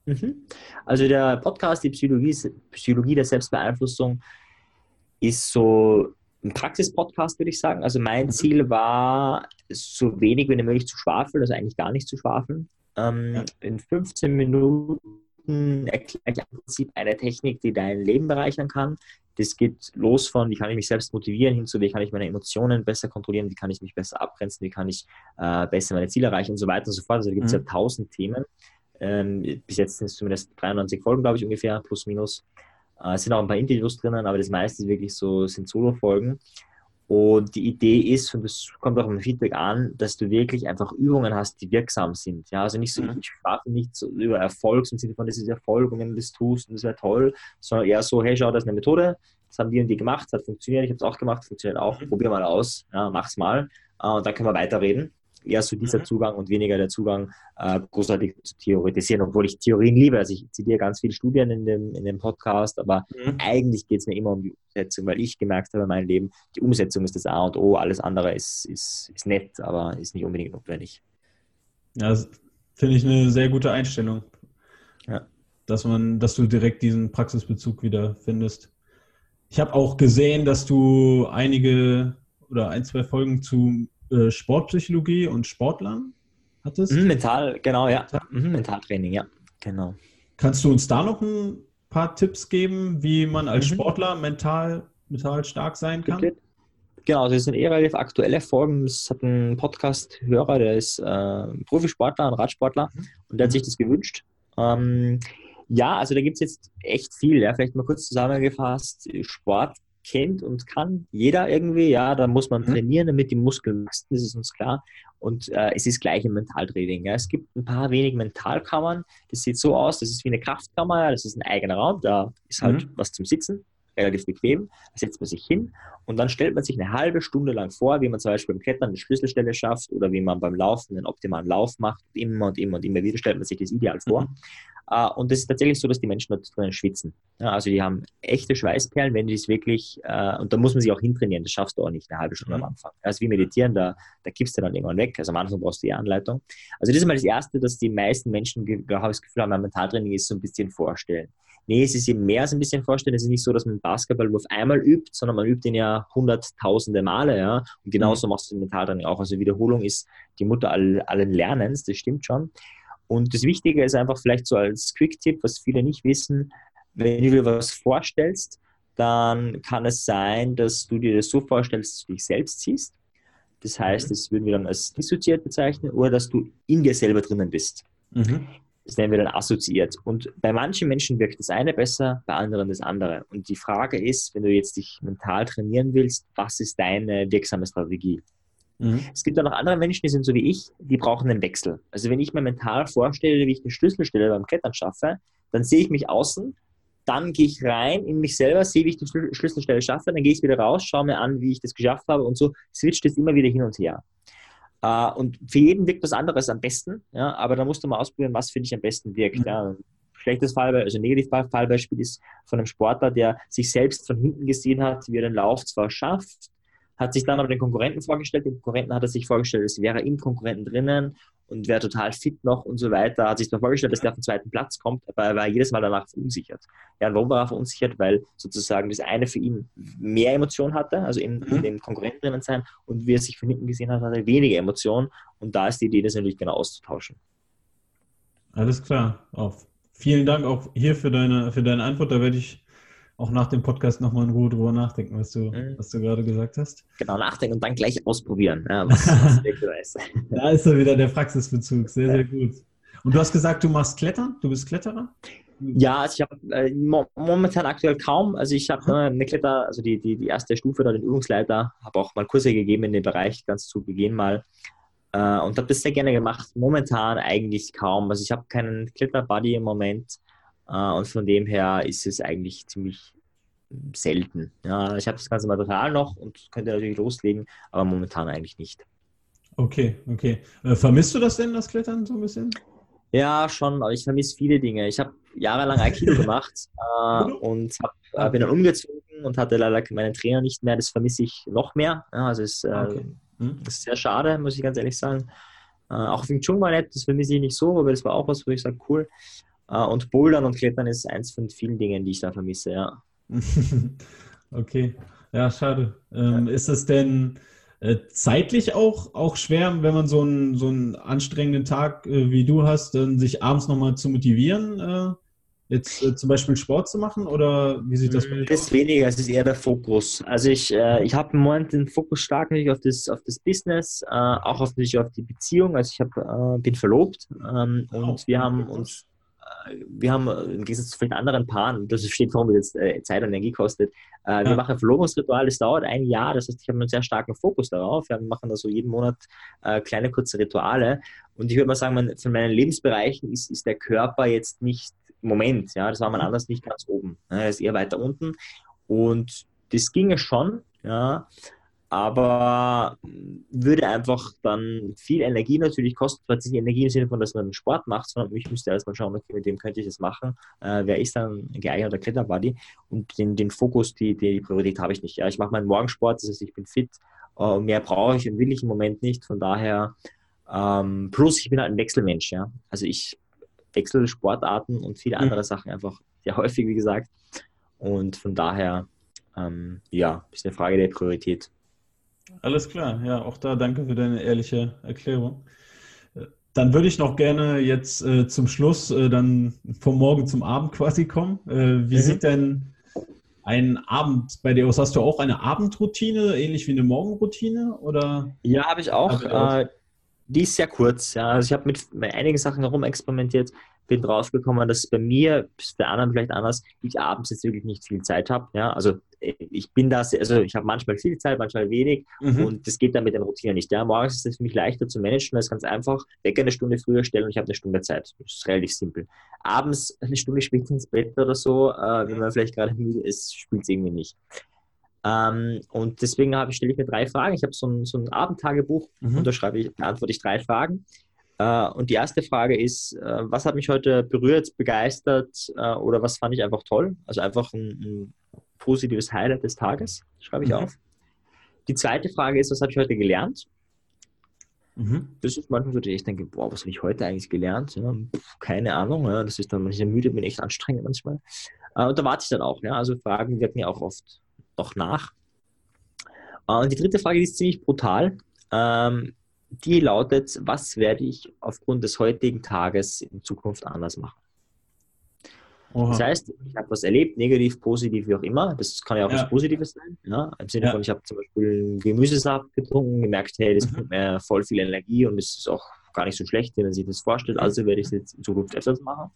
Mhm. Also der Podcast, die Psychologie, Psychologie der Selbstbeeinflussung, ist so ein Praxis-Podcast, würde ich sagen. Also mein mhm. Ziel war, so wenig wie möglich zu schwafeln, also eigentlich gar nicht zu schwafeln. Ähm, ja. In 15 Minuten erkläre ich im Prinzip eine Technik, die dein Leben bereichern kann. Das geht los von, wie kann ich mich selbst motivieren, hin zu, wie kann ich meine Emotionen besser kontrollieren, wie kann ich mich besser abgrenzen, wie kann ich äh, besser meine Ziele erreichen und so weiter und so fort. Also da gibt es mhm. ja tausend Themen. Ähm, bis jetzt sind es zumindest 93 Folgen, glaube ich, ungefähr, plus minus. Äh, es sind auch ein paar Interviews drinnen, aber das meiste ist wirklich so, sind Solo-Folgen. Und die Idee ist, und das kommt auch im Feedback an, dass du wirklich einfach Übungen hast, die wirksam sind. Ja, also nicht so, mhm. ich sprach nicht so über Erfolg im Sinne von, das ist Erfolg und wenn du das tust und das wäre toll, sondern eher so, hey, schau, das ist eine Methode, das haben die und die gemacht, das hat funktioniert, ich habe es auch gemacht, funktioniert auch, mhm. probier mal aus, ja, mach's mal äh, und dann können wir weiterreden eher so dieser mhm. Zugang und weniger der Zugang, äh, großartig zu theoretisieren, obwohl ich Theorien liebe. Also ich zitiere ganz viele Studien in dem, in dem Podcast, aber mhm. eigentlich geht es mir immer um die Umsetzung, weil ich gemerkt habe in meinem Leben, die Umsetzung ist das A und O, alles andere ist, ist, ist nett, aber ist nicht unbedingt notwendig. Ja, finde ich eine sehr gute Einstellung. Ja. Dass man, dass du direkt diesen Praxisbezug wieder findest. Ich habe auch gesehen, dass du einige oder ein, zwei Folgen zu äh, Sportpsychologie und Sportlern hattest? Mhm, mental, genau, ja. Mhm, Mentaltraining, ja, genau. Kannst du uns da noch ein paar Tipps geben, wie man als mhm. Sportler mental, mental stark sein kann? Genau, das sind eher relativ aktuelle Folgen. Das hat ein Podcast-Hörer, der ist äh, Profisportler, ein Radsportler mhm. und der hat sich das gewünscht. Ähm, ja, also da gibt es jetzt echt viel. Ja. Vielleicht mal kurz zusammengefasst. Sport kennt und kann jeder irgendwie. Ja, da muss man mhm. trainieren, damit die Muskeln wachsen, das ist uns klar. Und äh, es ist gleich im Mentaltraining. Ja. Es gibt ein paar wenig Mentalkammern. Das sieht so aus, das ist wie eine Kraftkammer. Das ist ein eigener Raum, da ist halt mhm. was zum Sitzen, relativ bequem. Da setzt man sich hin und dann stellt man sich eine halbe Stunde lang vor, wie man zum Beispiel beim Klettern eine Schlüsselstelle schafft oder wie man beim Laufen einen optimalen Lauf macht. Immer und immer und immer wieder stellt man sich das ideal vor. Mhm. Uh, und es ist tatsächlich so, dass die Menschen dort drinnen schwitzen. Ja, also die haben echte Schweißperlen, wenn die es wirklich, uh, und da muss man sich auch hintrainieren, das schaffst du auch nicht eine halbe Stunde mhm. am Anfang. Also wie meditieren, da, da kippst du dann irgendwann weg. Also am Anfang brauchst du die Anleitung. Also das ist mal das Erste, dass die meisten Menschen, habe ich das Gefühl haben, Mentaltraining ist so ein bisschen vorstellen. Nee, es ist eben mehr als ein bisschen vorstellen. Es ist nicht so, dass man Basketballwurf einmal übt, sondern man übt ihn ja hunderttausende Male, ja. Und genauso mhm. machst du den Mentaltraining auch. Also Wiederholung ist die Mutter allen Lernens, das stimmt schon. Und das Wichtige ist einfach vielleicht so als Quick-Tipp, was viele nicht wissen, wenn du dir was vorstellst, dann kann es sein, dass du dir das so vorstellst, dass du dich selbst siehst. Das heißt, mhm. das würden wir dann als dissoziiert bezeichnen oder dass du in dir selber drinnen bist. Mhm. Das nennen wir dann assoziiert. Und bei manchen Menschen wirkt das eine besser, bei anderen das andere. Und die Frage ist, wenn du jetzt dich mental trainieren willst, was ist deine wirksame Strategie? Mhm. Es gibt auch noch andere Menschen, die sind so wie ich, die brauchen einen Wechsel. Also wenn ich mir mental vorstelle, wie ich eine Schlüsselstelle beim Klettern schaffe, dann sehe ich mich außen, dann gehe ich rein in mich selber, sehe, wie ich die Schlüsselstelle schaffe, dann gehe ich wieder raus, schaue mir an, wie ich das geschafft habe und so switcht es immer wieder hin und her. Uh, und für jeden wirkt was anderes am besten, ja, aber da musst du mal ausprobieren, was für dich am besten wirkt. Mhm. Ja. Schlechtes Fallbeispiel, also negativ Fallbeispiel ist von einem Sportler, der sich selbst von hinten gesehen hat, wie er den Lauf zwar schafft, hat sich dann aber den Konkurrenten vorgestellt. Den Konkurrenten hat er sich vorgestellt, es wäre im Konkurrenten drinnen und wäre total fit noch und so weiter. Hat sich dann vorgestellt, dass der auf den zweiten Platz kommt, aber er war jedes Mal danach verunsichert. Ja, und warum war er verunsichert? Weil sozusagen das eine für ihn mehr Emotion hatte, also in, mhm. in dem Konkurrenten drinnen sein und wie er sich von hinten gesehen hat, hatte er weniger Emotion und da ist die Idee, das natürlich genau auszutauschen. Alles klar. Auf. Vielen Dank auch hier für deine, für deine Antwort. Da werde ich auch nach dem Podcast nochmal in Ruhe drüber nachdenken, was du, mhm. was du gerade gesagt hast. Genau, nachdenken und dann gleich ausprobieren, ja, was, was ist. Da ist er wieder der Praxisbezug. Sehr, sehr gut. Und du hast gesagt, du machst Klettern? Du bist Kletterer? Ja, also ich habe äh, momentan aktuell kaum. Also ich habe äh, eine Kletter, also die, die, die erste Stufe da, den Übungsleiter, habe auch mal Kurse gegeben in dem Bereich, ganz zu Beginn mal. Äh, und habe das sehr gerne gemacht. Momentan eigentlich kaum. Also ich habe keinen Kletterbuddy im Moment. Äh, und von dem her ist es eigentlich ziemlich selten. Ja, ich habe das ganze Material noch und könnte natürlich loslegen, aber momentan eigentlich nicht. Okay, okay. Äh, vermisst du das denn, das Klettern so ein bisschen? Ja, schon, aber ich vermisse viele Dinge. Ich habe jahrelang Aikido gemacht äh, und hab, äh, bin dann umgezogen und hatte leider meinen Trainer nicht mehr. Das vermisse ich noch mehr. Ja, also es, äh, okay. hm? ist sehr schade, muss ich ganz ehrlich sagen. Äh, auch Wing Chun war nett, das vermisse ich nicht so, aber das war auch was, wo ich sage, cool. Äh, und Bouldern und Klettern ist eins von vielen Dingen, die ich da vermisse, ja. okay, ja, schade. Ähm, ja. Ist es denn äh, zeitlich auch, auch schwer, wenn man so einen, so einen anstrengenden Tag äh, wie du hast, dann sich abends nochmal zu motivieren, äh, jetzt äh, zum Beispiel Sport zu machen? Oder wie sieht das bei dir aus? Das weniger, es ist eher der Fokus. Also ich, äh, ich habe im Moment den Fokus stark natürlich auf das, auf das Business, äh, auch auf, natürlich auf die Beziehung. Also ich hab, bin verlobt ähm, und oh, wir haben uns wir haben äh, im Gegensatz zu vielen anderen Paaren, das steht vor, wie jetzt äh, Zeit und Energie kostet, äh, ja. wir machen ein Verlobungsritual, das dauert ein Jahr, das heißt, ich habe einen sehr starken Fokus darauf. Wir machen da so jeden Monat kleine, kurze Rituale. Und ich würde mal sagen, von meinen Lebensbereichen ist, ist der Körper jetzt nicht, Moment, ja, das war man mhm. anders nicht ganz oben. Er ist eher weiter unten. Und das ginge schon, ja, aber würde einfach dann viel Energie natürlich kosten, zwar nicht Energie im Sinne von, dass man Sport macht, sondern ich müsste erstmal schauen, okay, mit dem könnte ich das machen, äh, wer ist dann ein geeigneter Kletterbuddy und den, den Fokus, die, die Priorität habe ich nicht. Ja, ich mache meinen Morgensport, das heißt, ich bin fit, äh, mehr brauche ich und will ich im Moment nicht, von daher, ähm, plus ich bin halt ein Wechselmensch, ja, also ich wechsle Sportarten und viele mhm. andere Sachen einfach sehr häufig, wie gesagt, und von daher, ähm, ja, ist eine Frage der Priorität. Alles klar, ja, auch da danke für deine ehrliche Erklärung. Dann würde ich noch gerne jetzt äh, zum Schluss äh, dann vom Morgen zum Abend quasi kommen. Äh, wie mhm. sieht denn ein Abend bei dir aus? Hast du auch eine Abendroutine, ähnlich wie eine Morgenroutine? Oder? Ja, habe ich auch. Hab ich auch. Die ist sehr kurz. Ja. Also ich habe mit einigen Sachen herum experimentiert bin draufgekommen, dass bei mir, bei anderen vielleicht anders, ich abends jetzt wirklich nicht viel Zeit habe. Ja, also äh, ich bin das, also ich habe manchmal viel Zeit, manchmal wenig mhm. und das geht dann mit den Routinen nicht. Ja, morgens ist es für mich leichter zu managen, das ist ganz einfach. Wecker eine Stunde früher stellen und ich habe eine Stunde Zeit. Das ist relativ simpel. Abends eine Stunde später ins Bett oder so, äh, wenn man vielleicht gerade müde ist, spielt es irgendwie nicht. Ähm, und deswegen stelle ich mir drei Fragen. Ich habe so ein, so ein Abendtagebuch mhm. und da schreibe ich, beantworte ich drei Fragen. Äh, und die erste Frage ist, äh, was hat mich heute berührt, begeistert äh, oder was fand ich einfach toll? Also einfach ein, ein positives Highlight des Tages, schreibe ich mhm. auf. Die zweite Frage ist, was habe ich heute gelernt? Mhm. Das ist manchmal so, dass ich denke, boah, was habe ich heute eigentlich gelernt? Ja, pf, keine Ahnung. Ja, das ist dann, wenn ich müde bin, echt anstrengend manchmal. und da warte ich dann auch. Ja, also Fragen wirken mir auch oft noch nach. und die dritte Frage, die ist ziemlich brutal. Ähm, die lautet, was werde ich aufgrund des heutigen Tages in Zukunft anders machen? Oha. Das heißt, ich habe was erlebt, negativ, positiv, wie auch immer. Das kann ja auch ja. was Positives sein. Ja? Im Sinne ja. von, ich habe zum Beispiel Gemüsesaft getrunken, gemerkt, hey, das mhm. gibt mir voll viel Energie und es ist auch gar nicht so schlecht, wenn man sich das vorstellt. Also werde ich es jetzt in Zukunft öfters machen.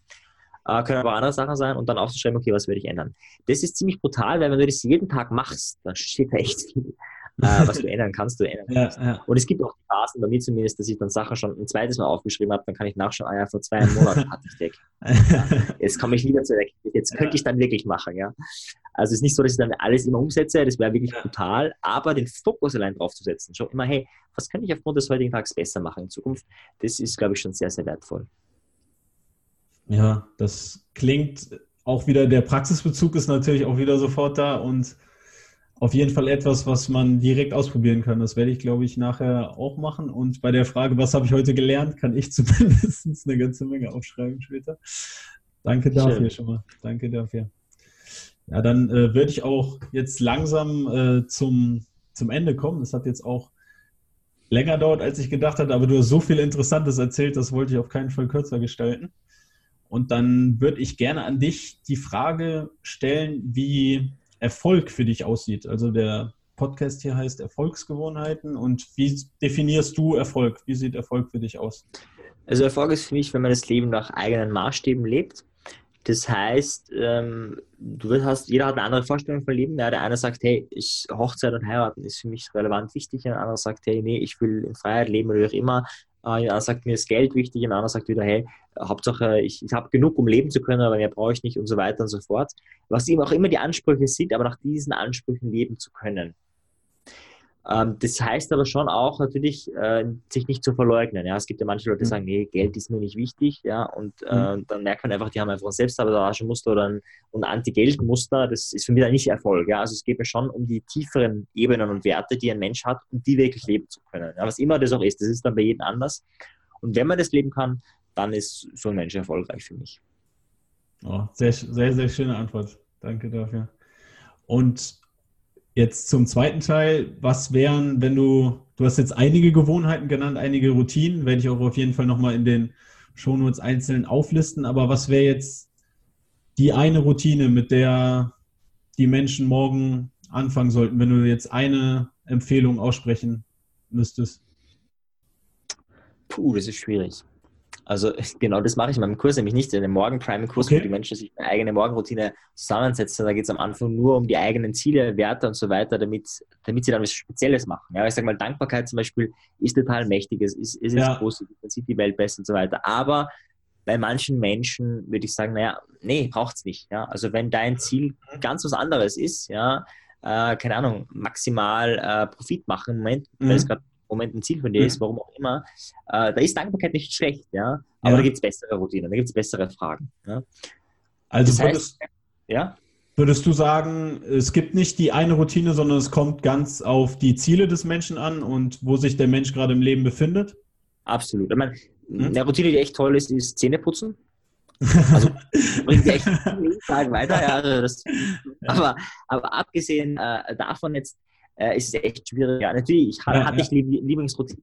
Äh, können aber andere Sachen sein und dann aufzuschreiben, okay, was werde ich ändern. Das ist ziemlich brutal, weil wenn du das jeden Tag machst, dann steht da echt viel äh, was du ändern kannst, du ändern kannst. Ja, ja. Und es gibt auch Phasen, bei mir zumindest, dass ich dann Sachen schon ein zweites Mal aufgeschrieben habe, dann kann ich nachschauen, ah ja, vor zwei Monaten hatte ich weg. Ja, jetzt komme ich wieder zu der jetzt könnte ich dann wirklich machen, ja. Also es ist nicht so, dass ich dann alles immer umsetze, das wäre wirklich brutal, aber den Fokus allein drauf zu setzen, schau immer, hey, was kann ich aufgrund des heutigen Tages besser machen in Zukunft, das ist, glaube ich, schon sehr, sehr wertvoll. Ja, das klingt auch wieder, der Praxisbezug ist natürlich auch wieder sofort da und auf jeden Fall etwas, was man direkt ausprobieren kann. Das werde ich, glaube ich, nachher auch machen. Und bei der Frage, was habe ich heute gelernt, kann ich zumindest eine ganze Menge aufschreiben später. Danke dafür Schön. schon mal. Danke dafür. Ja, dann äh, würde ich auch jetzt langsam äh, zum, zum Ende kommen. Es hat jetzt auch länger dauert, als ich gedacht hatte, aber du hast so viel Interessantes erzählt, das wollte ich auf keinen Fall kürzer gestalten. Und dann würde ich gerne an dich die Frage stellen, wie Erfolg für dich aussieht. Also der Podcast hier heißt Erfolgsgewohnheiten und wie definierst du Erfolg? Wie sieht Erfolg für dich aus? Also Erfolg ist für mich, wenn man das Leben nach eigenen Maßstäben lebt, Das heißt, ähm, du hast, jeder hat eine andere Vorstellung von Leben. Ja, der eine sagt, hey, ich, Hochzeit und heiraten ist für mich relevant wichtig. Und der andere sagt, hey, nee, ich will in Freiheit leben oder wie auch immer. Äh, ein anderer sagt, mir ist Geld wichtig. Ein anderer sagt wieder, hey, Hauptsache, ich, ich habe genug, um leben zu können, aber mehr brauche ich nicht und so weiter und so fort. Was eben auch immer die Ansprüche sind, aber nach diesen Ansprüchen leben zu können. Ähm, das heißt aber schon auch natürlich, äh, sich nicht zu verleugnen. Ja? Es gibt ja manche Leute, die mhm. sagen, nee, Geld ist mir nicht wichtig. Ja? Und äh, mhm. dann merkt man einfach, die haben einfach ein Selbstsabotagemuster oder ein, ein Anti-Geld-Muster. Das ist für mich dann nicht Erfolg. Ja? Also es geht mir schon um die tieferen Ebenen und Werte, die ein Mensch hat, um die wirklich leben zu können. Ja? Was immer das auch ist, das ist dann bei jedem anders. Und wenn man das leben kann, dann ist so ein Mensch erfolgreich für mich. Oh, sehr, sehr, sehr schöne Antwort. Danke dafür. Und Jetzt zum zweiten Teil. Was wären, wenn du, du hast jetzt einige Gewohnheiten genannt, einige Routinen, werde ich auch auf jeden Fall nochmal in den Shownotes einzeln auflisten, aber was wäre jetzt die eine Routine, mit der die Menschen morgen anfangen sollten, wenn du jetzt eine Empfehlung aussprechen müsstest? Puh, das ist schwierig. Also genau das mache ich in meinem Kurs nämlich nicht, in dem Morgen-Prime-Kurs, okay. wo die Menschen sich eine eigene Morgenroutine zusammensetzen. Da geht es am Anfang nur um die eigenen Ziele, Werte und so weiter, damit, damit sie dann was Spezielles machen. Ja, ich sage mal, Dankbarkeit zum Beispiel ist total mächtig, es ist, es ist ja. groß, man sieht die Welt besser und so weiter. Aber bei manchen Menschen würde ich sagen, naja, nee, braucht es nicht. Ja? Also wenn dein Ziel ganz was anderes ist, ja, äh, keine Ahnung, maximal äh, Profit machen im Moment, mhm. weil es gerade Moment ein Ziel von dir mhm. ist, warum auch immer, äh, da ist Dankbarkeit nicht schlecht, ja. Aber ja. da gibt es bessere Routinen, da gibt es bessere Fragen. Ja? Also das würdest, heißt, ja? würdest du sagen, es gibt nicht die eine Routine, sondern es kommt ganz auf die Ziele des Menschen an und wo sich der Mensch gerade im Leben befindet? Absolut. Ich meine, hm? eine Routine, die echt toll ist, ist Zähneputzen. Also bringt echt jeden Tag weiter. Ja, also das, aber, aber abgesehen äh, davon jetzt äh, ist es echt schwierig. Ja, natürlich, ich, ja, hatte ja. ich Lieblingsroutine,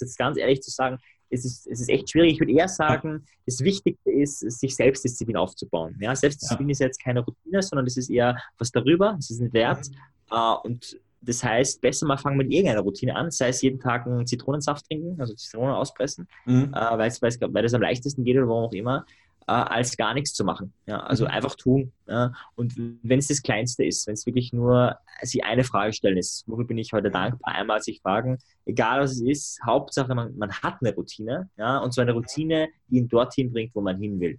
jetzt ganz ehrlich zu sagen, es ist, es ist echt schwierig. Ich würde eher sagen, das Wichtigste ist, sich Selbstdisziplin aufzubauen. Ja, Selbstdisziplin ja. ist jetzt keine Routine, sondern das ist eher was darüber, es ist ein Wert. Mhm. Uh, und das heißt, besser mal fangen mit irgendeiner Routine an, sei es jeden Tag einen Zitronensaft trinken, also Zitronen auspressen, mhm. weil, weil das am leichtesten geht oder warum auch immer äh, als gar nichts zu machen. Ja, also mhm. einfach tun. Ja. Und wenn es das Kleinste ist, wenn es wirklich nur sich eine Frage stellen ist, wofür bin ich heute dankbar, einmal sich fragen, egal was es ist, Hauptsache man, man hat eine Routine, ja, und so eine Routine, die ihn dorthin bringt, wo man hin will.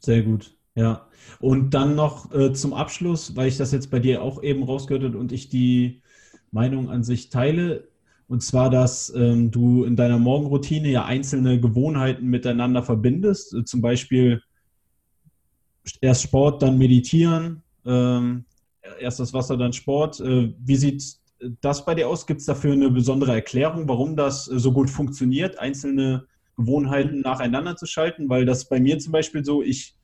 Sehr gut. Ja, und dann noch äh, zum Abschluss, weil ich das jetzt bei dir auch eben rausgehört habe und ich die Meinung an sich teile, und zwar, dass ähm, du in deiner Morgenroutine ja einzelne Gewohnheiten miteinander verbindest. Äh, zum Beispiel erst Sport, dann Meditieren, ähm, erst das Wasser, dann Sport. Äh, wie sieht das bei dir aus? Gibt es dafür eine besondere Erklärung, warum das äh, so gut funktioniert, einzelne Gewohnheiten nacheinander zu schalten? Weil das bei mir zum Beispiel so, ich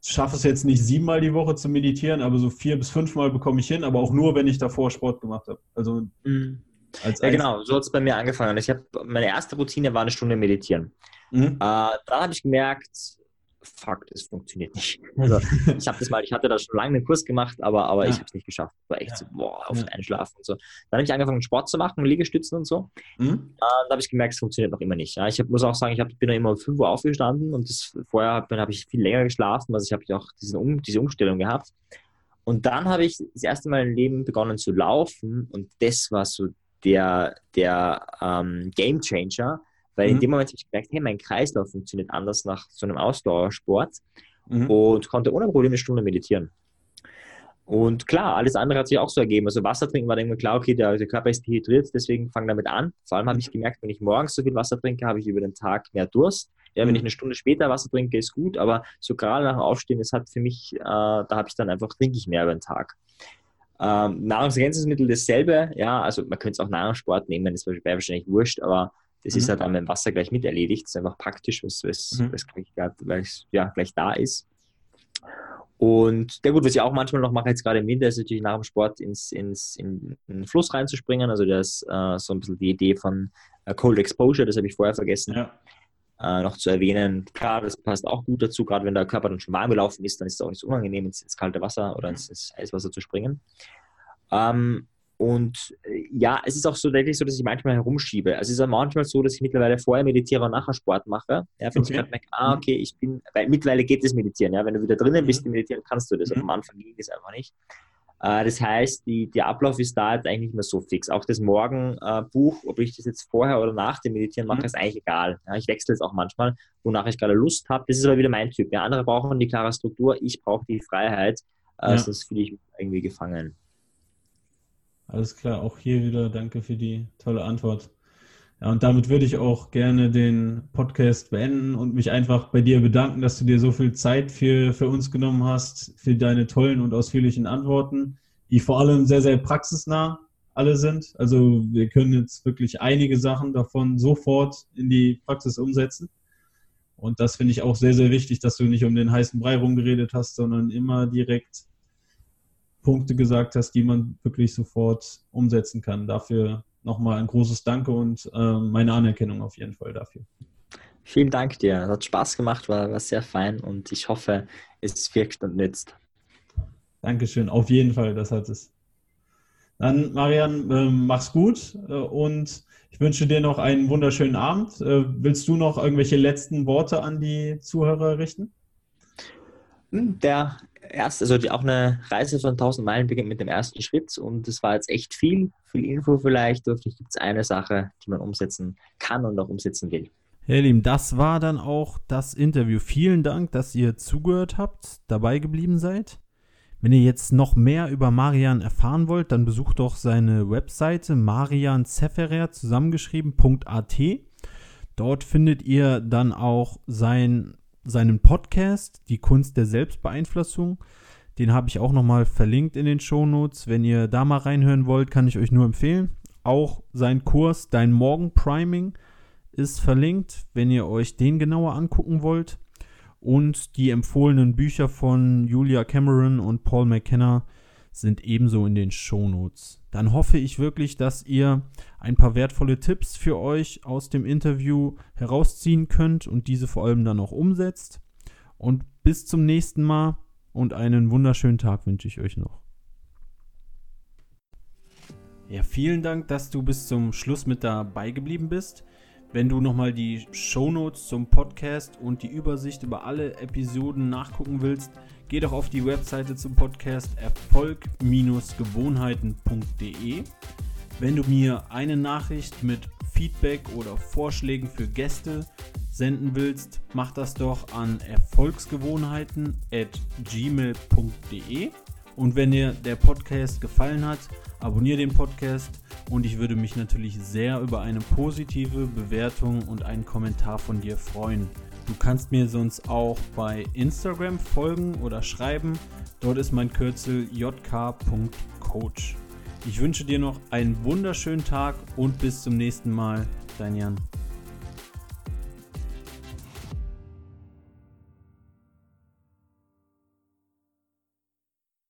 schaffe es jetzt nicht siebenmal die Woche zu meditieren, aber so vier bis fünfmal bekomme ich hin, aber auch nur, wenn ich davor Sport gemacht habe. Also mhm. Als ja, genau, so hat es bei mir angefangen. Ich habe meine erste Routine war eine Stunde meditieren. Mhm. Äh, dann habe ich gemerkt, fuck, das funktioniert nicht. Also, ich habe das mal, ich hatte da schon lange einen Kurs gemacht, aber, aber ja. ich habe es nicht geschafft. War echt ja. so, boah, auf ja. Einschlafen und so. Dann habe ich angefangen, Sport zu machen, Liegestützen und so. Mhm. Äh, dann habe ich gemerkt, es funktioniert noch immer nicht. Ja, ich hab, muss auch sagen, ich hab, bin noch immer um 5 Uhr aufgestanden und das, vorher habe hab ich viel länger geschlafen, also ich habe auch diesen um, diese Umstellung gehabt. Und dann habe ich das erste Mal im Leben begonnen zu laufen und das war so der, der ähm, Game Changer, weil mhm. in dem Moment habe ich gemerkt, hey, mein Kreislauf funktioniert anders nach so einem Ausdauersport mhm. und konnte ohne Probleme eine Stunde meditieren. Und klar, alles andere hat sich auch so ergeben. Also Wasser trinken war dann immer klar, okay, der, der Körper ist dehydriert, deswegen fange damit an. Vor allem habe ich gemerkt, wenn ich morgens so viel Wasser trinke, habe ich über den Tag mehr Durst. Ja, wenn mhm. ich eine Stunde später Wasser trinke, ist gut, aber so gerade nach dem Aufstehen, das hat für mich, äh, da habe ich dann einfach, trinke ich mehr über den Tag. Ähm, Nahrungsergänzungsmittel dasselbe, ja, also man könnte es auch Nahrungssport nehmen, das wäre wahrscheinlich wurscht, aber das mhm. ist halt dann mit dem Wasser gleich mit erledigt. Das ist einfach praktisch, was, was, mhm. was gleich, gleich, ja, gleich da ist. Und ja gut, was ich auch manchmal noch mache, jetzt gerade im Winter, ist natürlich nach dem Sport ins, ins, in, in den Fluss reinzuspringen. Also das ist äh, so ein bisschen die Idee von äh, Cold Exposure, das habe ich vorher vergessen. Ja. Äh, noch zu erwähnen, klar, das passt auch gut dazu, gerade wenn der Körper dann schon warm gelaufen ist, dann ist es auch nicht so unangenehm, ins, ins kalte Wasser oder ins, ins Eiswasser zu springen. Ähm, und äh, ja, es ist auch so wirklich so, dass ich manchmal herumschiebe. Also es ist auch manchmal so, dass ich mittlerweile vorher meditiere und nachher Sport mache. Ja, wenn okay. ich gerade merke, ah, mhm. okay, ich bin, weil mittlerweile geht das Meditieren, ja. Wenn du wieder drinnen bist, mhm. meditieren kannst du das. Mhm. Am Anfang ging das einfach nicht. Äh, das heißt, die, der Ablauf ist da jetzt eigentlich nicht mehr so fix. Auch das Morgenbuch, ob ich das jetzt vorher oder nach dem Meditieren mache, mhm. ist eigentlich egal. Ja, ich wechsle es auch manchmal, wonach ich gerade Lust habe. Das ist aber wieder mein Typ. Ja, andere brauchen die klare Struktur, ich brauche die Freiheit. Äh, ja. Sonst fühle ich mich irgendwie gefangen. Alles klar, auch hier wieder danke für die tolle Antwort. Ja, und damit würde ich auch gerne den Podcast beenden und mich einfach bei dir bedanken, dass du dir so viel Zeit für, für uns genommen hast, für deine tollen und ausführlichen Antworten, die vor allem sehr, sehr praxisnah alle sind. Also wir können jetzt wirklich einige Sachen davon sofort in die Praxis umsetzen. Und das finde ich auch sehr, sehr wichtig, dass du nicht um den heißen Brei rumgeredet hast, sondern immer direkt Punkte gesagt hast, die man wirklich sofort umsetzen kann. Dafür nochmal ein großes Danke und äh, meine Anerkennung auf jeden Fall dafür. Vielen Dank dir. Es hat Spaß gemacht, war, war sehr fein und ich hoffe, es wirkt und nützt. Dankeschön, auf jeden Fall, das hat es. Dann, Marian, äh, mach's gut äh, und ich wünsche dir noch einen wunderschönen Abend. Äh, willst du noch irgendwelche letzten Worte an die Zuhörer richten? Hm, der erste, also die, auch eine Reise von 1000 Meilen beginnt mit dem ersten Schritt und das war jetzt echt viel, viel Info vielleicht. Hoffentlich gibt es eine Sache, die man umsetzen kann und auch umsetzen will. Ja, Lieben, das war dann auch das Interview. Vielen Dank, dass ihr zugehört habt, dabei geblieben seid. Wenn ihr jetzt noch mehr über Marian erfahren wollt, dann besucht doch seine Webseite marianzeferer zusammengeschrieben.at. Dort findet ihr dann auch sein seinen Podcast, Die Kunst der Selbstbeeinflussung. Den habe ich auch nochmal verlinkt in den Shownotes. Wenn ihr da mal reinhören wollt, kann ich euch nur empfehlen. Auch sein Kurs Dein Morgen Priming ist verlinkt, wenn ihr euch den genauer angucken wollt. Und die empfohlenen Bücher von Julia Cameron und Paul McKenna sind ebenso in den Shownotes. Dann hoffe ich wirklich, dass ihr ein paar wertvolle Tipps für euch aus dem Interview herausziehen könnt und diese vor allem dann auch umsetzt. Und bis zum nächsten Mal und einen wunderschönen Tag wünsche ich euch noch. Ja, vielen Dank, dass du bis zum Schluss mit dabei geblieben bist. Wenn du nochmal die Shownotes zum Podcast und die Übersicht über alle Episoden nachgucken willst, geh doch auf die Webseite zum Podcast erfolg-gewohnheiten.de. Wenn du mir eine Nachricht mit Feedback oder Vorschlägen für Gäste senden willst, mach das doch an erfolgsgewohnheiten@gmail.de. Und wenn dir der Podcast gefallen hat, abonniere den Podcast und ich würde mich natürlich sehr über eine positive Bewertung und einen Kommentar von dir freuen. Du kannst mir sonst auch bei Instagram folgen oder schreiben. Dort ist mein Kürzel jk.coach. Ich wünsche dir noch einen wunderschönen Tag und bis zum nächsten Mal. Dein Jan.